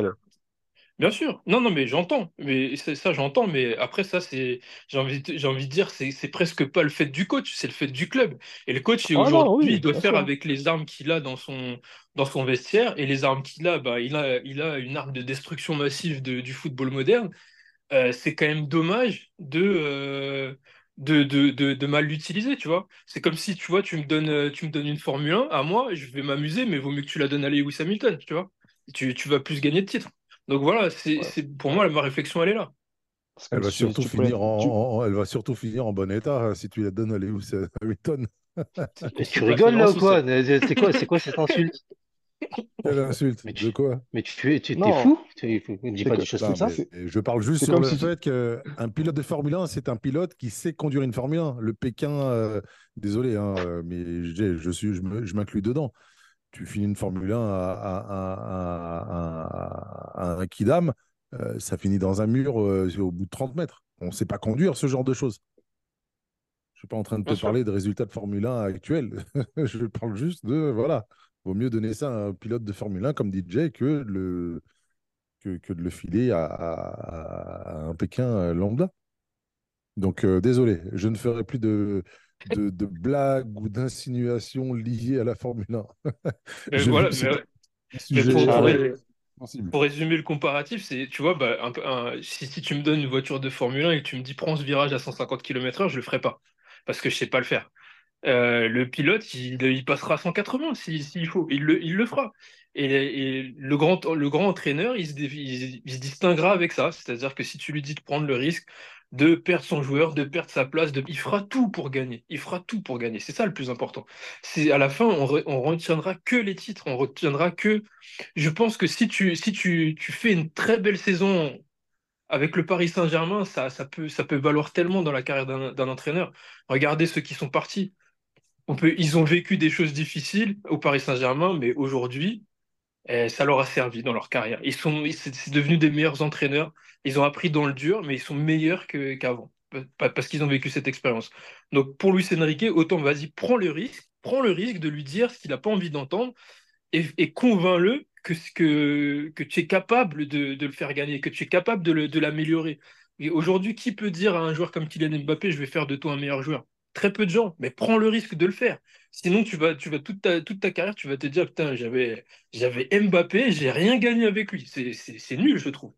Bien sûr. Non, non, mais j'entends. Mais ça, j'entends. Mais après, ça, c'est, j'ai envie, j'ai envie de dire, c'est, c'est presque pas le fait du coach, c'est le fait du club. Et le coach, Ah aujourd'hui, oui, il doit faire sûr. avec les armes qu'il a dans son, dans son vestiaire. Et les armes qu'il a, bah, il a, il a une arme de destruction massive de- du football moderne. Euh, c'est quand même dommage de, euh, de, de, de, de mal l'utiliser, tu vois. C'est comme si, tu vois, tu me donnes, euh, tu me donnes une Formule 1 à moi, je vais m'amuser, mais vaut mieux que tu la donnes à Lewis Hamilton, tu vois. Tu, tu vas plus gagner de titres. Donc voilà, c'est, Ouais. c'est, pour moi, ma réflexion, elle est là. Elle va si surtout finir en, tu- en- en- elle va surtout finir en bon état hein, si tu la donnes à Lewis Hamilton. (laughs) Mais tu pas rigoles là ou quoi? C'est quoi, c'est quoi cette (laughs) insulte? Quelle insulte? Mais De tu, quoi? mais tu, tu, t'es fou? Tu, ne dis C'est pas des choses comme ça. c'est- je parle juste c'est sur comme le si tu- fait qu'un pilote de Formule 1, c'est un pilote qui sait conduire une Formule 1. Le Pékin, euh, désolé, hein, euh, mais j'ai- je, suis, je me- je m'inclus dedans. Tu finis une Formule 1 à, à- à- à- à- à un Kidam, euh, ça finit dans un mur euh, au bout de 30 mètres. On ne sait pas conduire ce genre de choses. Je ne suis pas en train de te sûr. parler de résultats de Formule 1 actuels. (laughs) je parle juste de, voilà, vaut mieux donner ça à un pilote de Formule 1 comme DJ que de le, que, que de le filer à, un Pékin euh, lambda. Donc, euh, désolé, je ne ferai plus de, (laughs) de, de blagues ou d'insinuations liées à la Formule 1. Mais (laughs) Je voilà, mais, pour, pour, euh, pour résumer le comparatif, c'est, tu vois, bah, un peu- un- si, si tu me donnes une voiture de Formule 1 et que tu me dis prends ce virage à 150 km/h, je le ferai pas. Parce que je sais pas le faire. Euh, le pilote, il, il passera à 180 s'il faut, il le, il le fera. Et, et le, grand, le grand entraîneur, il se, dé- il- il se distinguera avec ça. C'est-à-dire que si tu lui dis de prendre le risque de perdre son joueur, de perdre sa place, de, il fera tout pour gagner. Il fera tout pour gagner. C'est ça le plus important. C'est à la fin, on, re- on retiendra que les titres, on retiendra que. Je pense que si tu, si tu, tu fais une très belle saison avec le Paris Saint-Germain, ça, ça peut, ça peut valoir tellement dans la carrière d'un entraîneur. Regardez ceux qui sont partis. On peut, ils ont vécu des choses difficiles au Paris Saint-Germain, mais aujourd'hui, eh, ça leur a servi dans leur carrière. Ils sont, c'est des meilleurs entraîneurs. Ils ont appris dans le dur, mais ils sont meilleurs qu'avant, Pa- parce qu'ils ont vécu cette expérience. Donc pour Luis Enrique, autant vas-y, prends le risque, prends le risque de lui dire ce qu'il n'a pas envie d'entendre et, et convainc-le que, que, tu es capable de, de le faire gagner, que tu es capable de l'améliorer. Et aujourd'hui, qui peut dire à un joueur comme Kylian Mbappé, je vais faire de toi un meilleur joueur? Très peu de gens, mais prends le risque de le faire. Sinon, tu vas, tu vas toute ta, toute ta carrière, tu vas te dire, putain, j'avais, j'avais Mbappé, j'ai rien gagné avec lui. C'est, nul, je trouve.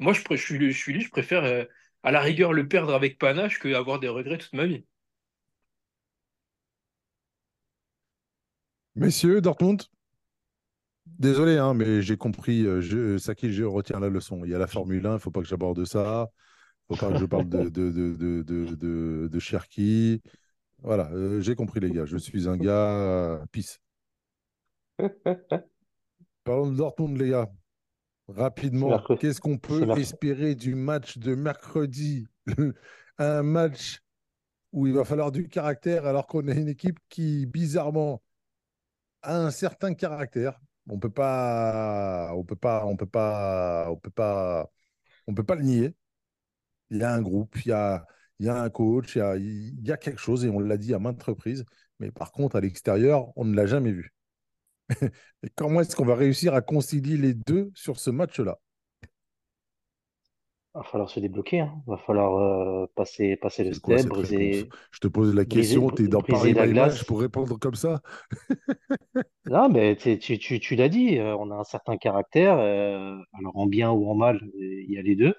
Moi, je, je suis, je suis lui, je préfère euh, à la rigueur le perdre avec panache que avoir des regrets toute ma vie. Messieurs, Dortmund, désolé, hein, mais j'ai compris. euh, Je, Saki, je retiens la leçon. Il y a la Formule 1, il ne faut pas que j'aborde ça. Il ne faut pas que je parle de, (laughs) de, de, de, de, de- de Cherki. Voilà, euh, j'ai compris, les gars. Je suis un gars euh, peace. (laughs) Parlons de Dortmund, les gars. Rapidement, qu'est-ce qu'on peut espérer du match de mercredi? (laughs) Un match où il va falloir du caractère alors qu'on a une équipe qui, bizarrement, a un certain caractère. On peut pas, on peut pas, on peut pas, on peut pas, on peut pas le nier. Il y a un groupe, il y a, il y a un coach, il y a, il y a quelque chose et on l'a dit à maintes reprises. Mais par contre, à l'extérieur, on ne l'a jamais vu. (laughs) Et comment est-ce qu'on va réussir à concilier les deux sur ce match-là? Va falloir se débloquer, hein. Va falloir euh, passer, passer le quoi step, briser, Je te pose la question, tu es dans Paris la glace. pour répondre comme ça? (laughs) Non, mais tu, tu, l'as dit, euh, on a un certain caractère, euh, alors en bien ou en mal, il y a les deux.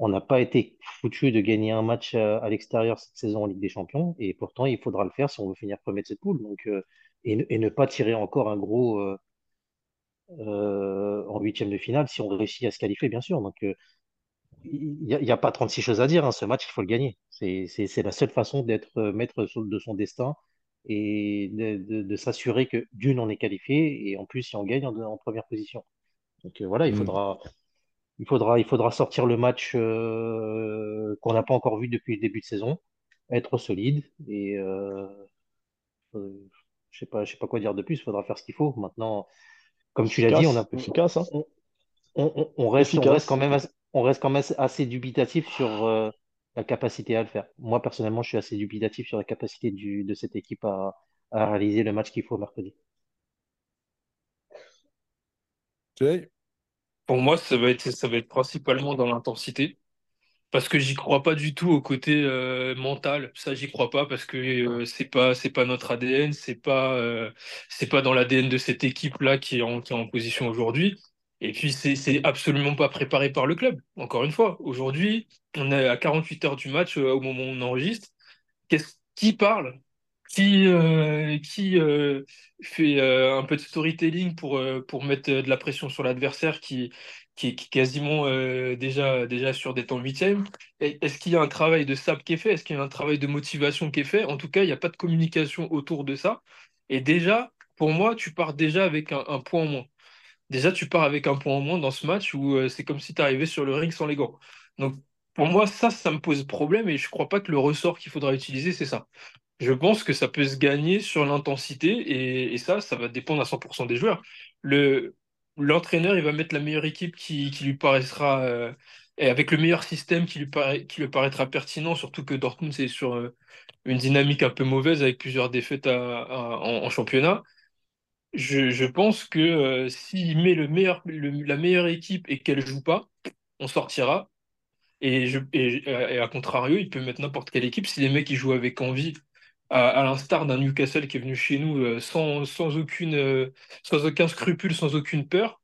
On n'a pas été foutu de gagner un match euh, à l'extérieur cette saison en Ligue des Champions, et pourtant il faudra le faire si on veut finir premier de cette poule. Donc, euh, et, ne et ne pas tirer encore un gros euh, euh, en huitième de finale si on réussit à se qualifier, bien sûr. Donc, il n'y a, pas 36 choses à dire. hein. Ce match, il faut le gagner. C'est, la seule façon d'être maître de son destin et de, de- de s'assurer que d'une, on est qualifié et en plus, si on gagne, on est en première position. Donc voilà, il Hmm. faudra, il faudra, il faudra sortir le match euh, qu'on n'a pas encore vu depuis le début de saison, être solide et euh, euh, je sais pas, je sais pas quoi dire de plus. Il faudra faire ce qu'il faut. Maintenant, comme tu l'as dit, on a, Efficace, efficace, hein? on, on- on- on reste, on reste quand même, assez, on reste quand même assez, assez dubitatif sur euh, la capacité à le faire. Moi, personnellement, je suis assez dubitatif sur la capacité du, de cette équipe à, à réaliser le match qu'il faut mercredi. Jay? Pour moi, ça va être, principalement dans l'intensité. Parce que j'y crois pas du tout au côté euh, mental. Ça, j'y crois pas parce que euh, c'est pas notre ADN, c'est pas euh, pas dans l'ADN de cette équipe-là qui est en, qui est en position aujourd'hui. Et puis c'est c'est absolument pas préparé par le club. Encore une fois, aujourd'hui, on est à 48 heures du match euh, au moment où on enregistre. Qu'est-ce qui parle? Qui, euh, qui euh, fait euh, un peu de storytelling pour, pour mettre de la pression sur l'adversaire qui, qui, est quasiment déjà, déjà sûr d'être en huitième? Et Est-ce qu'il y a un travail de sap qui est fait? Est-ce qu'il y a un travail de motivation qui est fait? En tout cas, il n'y a pas de communication autour de ça. Et déjà, pour moi, tu pars déjà avec un, un point en moins. Déjà, tu pars avec un point en moins dans ce match où c'est comme si tu arrivais sur le ring sans les gants. Donc, pour moi, ça, ça me pose problème et je crois pas que le ressort qu'il faudra utiliser, c'est ça. Je pense que ça peut se gagner sur l'intensité et, ça, ça va dépendre à 100% des joueurs. Le, l'entraîneur, il va mettre la meilleure équipe qui, lui paraîtra, euh, et avec le meilleur système qui lui, paraît, qui lui paraîtra pertinent, surtout que Dortmund, c'est sur euh, une dynamique un peu mauvaise avec plusieurs défaites en championnat. Je, pense que euh, s'il met le meilleur, le- la meilleure équipe et qu'elle joue pas, on sortira. Et, et à contrario, il peut mettre n'importe quelle équipe. Si les mecs ils jouent avec envie, à, l'instar d'un Newcastle qui est venu chez nous euh, euh, sans aucun scrupule, sans aucune peur,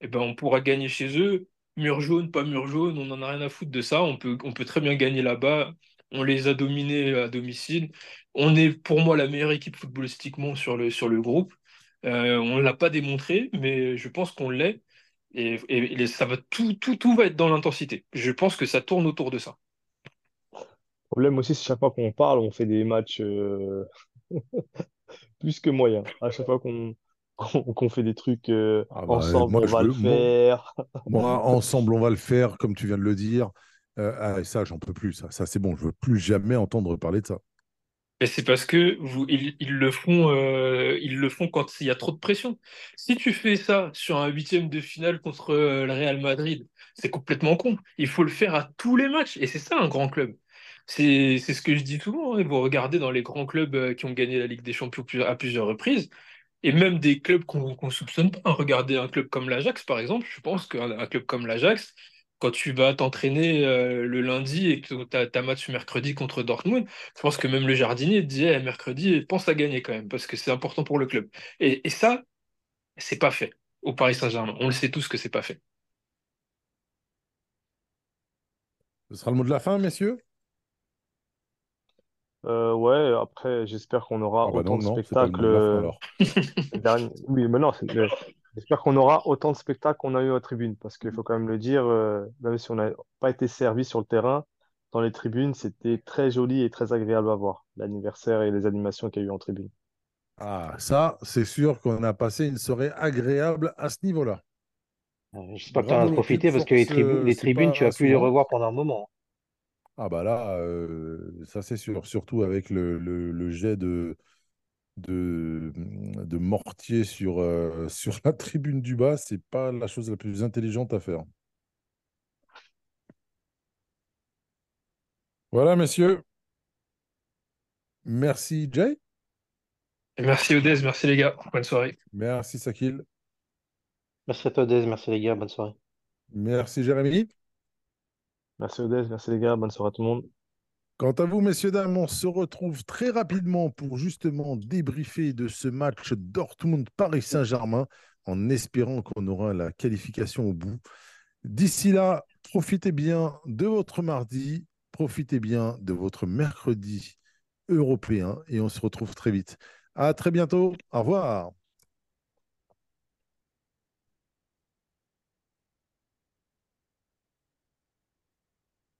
eh ben, on pourra gagner chez eux. Mur jaune, pas mur jaune, on n'en a rien à foutre de ça. On peut, on très bien gagner là-bas. On les a dominés à domicile. On est pour moi la meilleure équipe footballistiquement sur le, sur groupe. Euh, on ne l'a pas démontré, mais je pense qu'on l'est. Et, et- et ça va tout, tout, tout va être dans l'intensité. Je pense que ça tourne autour de ça. Le problème aussi, c'est chaque fois qu'on parle, on fait des matchs euh, (laughs) plus que moyens. À chaque fois qu'on (laughs) qu'on qu'on fait des trucs euh, Ah bah, euh, ensemble, moi, on je va le veux, moi, faire. (laughs) moi, ensemble, on va le faire, comme tu viens de le dire. Euh, ah, et ça, j'en peux plus. Ça, ça c'est bon. Je veux plus jamais entendre parler de ça. Mais c'est parce que vous, ils, ils le font, euh, ils le font quand il y a trop de pression. Si tu fais ça sur un huitième de finale contre euh, le Real Madrid, c'est complètement con. Il faut le faire à tous les matchs. Et c'est ça un grand club. C'est, ce que je dis souvent. hein. Vous regardez dans les grands clubs euh, qui ont gagné la Ligue des Champions à plusieurs reprises, et même des clubs qu'on qu'on soupçonne pas. Regardez un club comme l'Ajax, par exemple. Je pense qu'un un club comme l'Ajax, quand tu vas t'entraîner euh, le lundi et que tu as, ta match mercredi contre Dortmund, je pense que même le jardinier dit Eh, mercredi, pense à gagner quand même, parce que c'est important pour le club. Et, et ça, c'est pas fait au Paris Saint-Germain. On le sait tous que c'est pas fait. Ce sera le mot de la fin, messieurs? Euh, ouais, après, j'espère qu'on aura Ah bah autant non, de non, spectacles. euh, (laughs) dernier- Oui, mais non, j'espère qu'on aura autant de spectacles qu'on a eu à tribune. Parce qu'il faut quand même le dire, euh, même si on n'a pas été servi sur le terrain, dans les tribunes, c'était très joli et très agréable à voir, l'anniversaire et les animations qu'il y a eu en tribune. Ah, ça, c'est sûr qu'on a passé une soirée agréable à ce niveau-là. J'espère que tu en as profité parce que les, tribu- les tribunes, tu pas as pu les revoir pendant un moment. Ah bah là, euh, ça c'est sûr. Surtout avec le, le- le jet de, de, de mortier sur, euh, (laughs) sur la tribune du bas, c'est pas la chose la plus intelligente à faire. Voilà, messieurs. Merci, Jay. Et merci Odez, merci les gars. Bonne soirée. Merci, Sakil. Merci à toi, Dez. Merci les gars. Bonne soirée. Merci, Jérémy. Merci Odez, merci les gars, bonne soirée à tout le monde. Quant à vous, messieurs, dames, on se retrouve très rapidement pour justement débriefer de ce match Dortmund-Paris Saint-Germain en espérant qu'on aura la qualification au bout. D'ici là, profitez bien de votre mardi, profitez bien de votre mercredi européen et on se retrouve très vite. À très bientôt. Au revoir.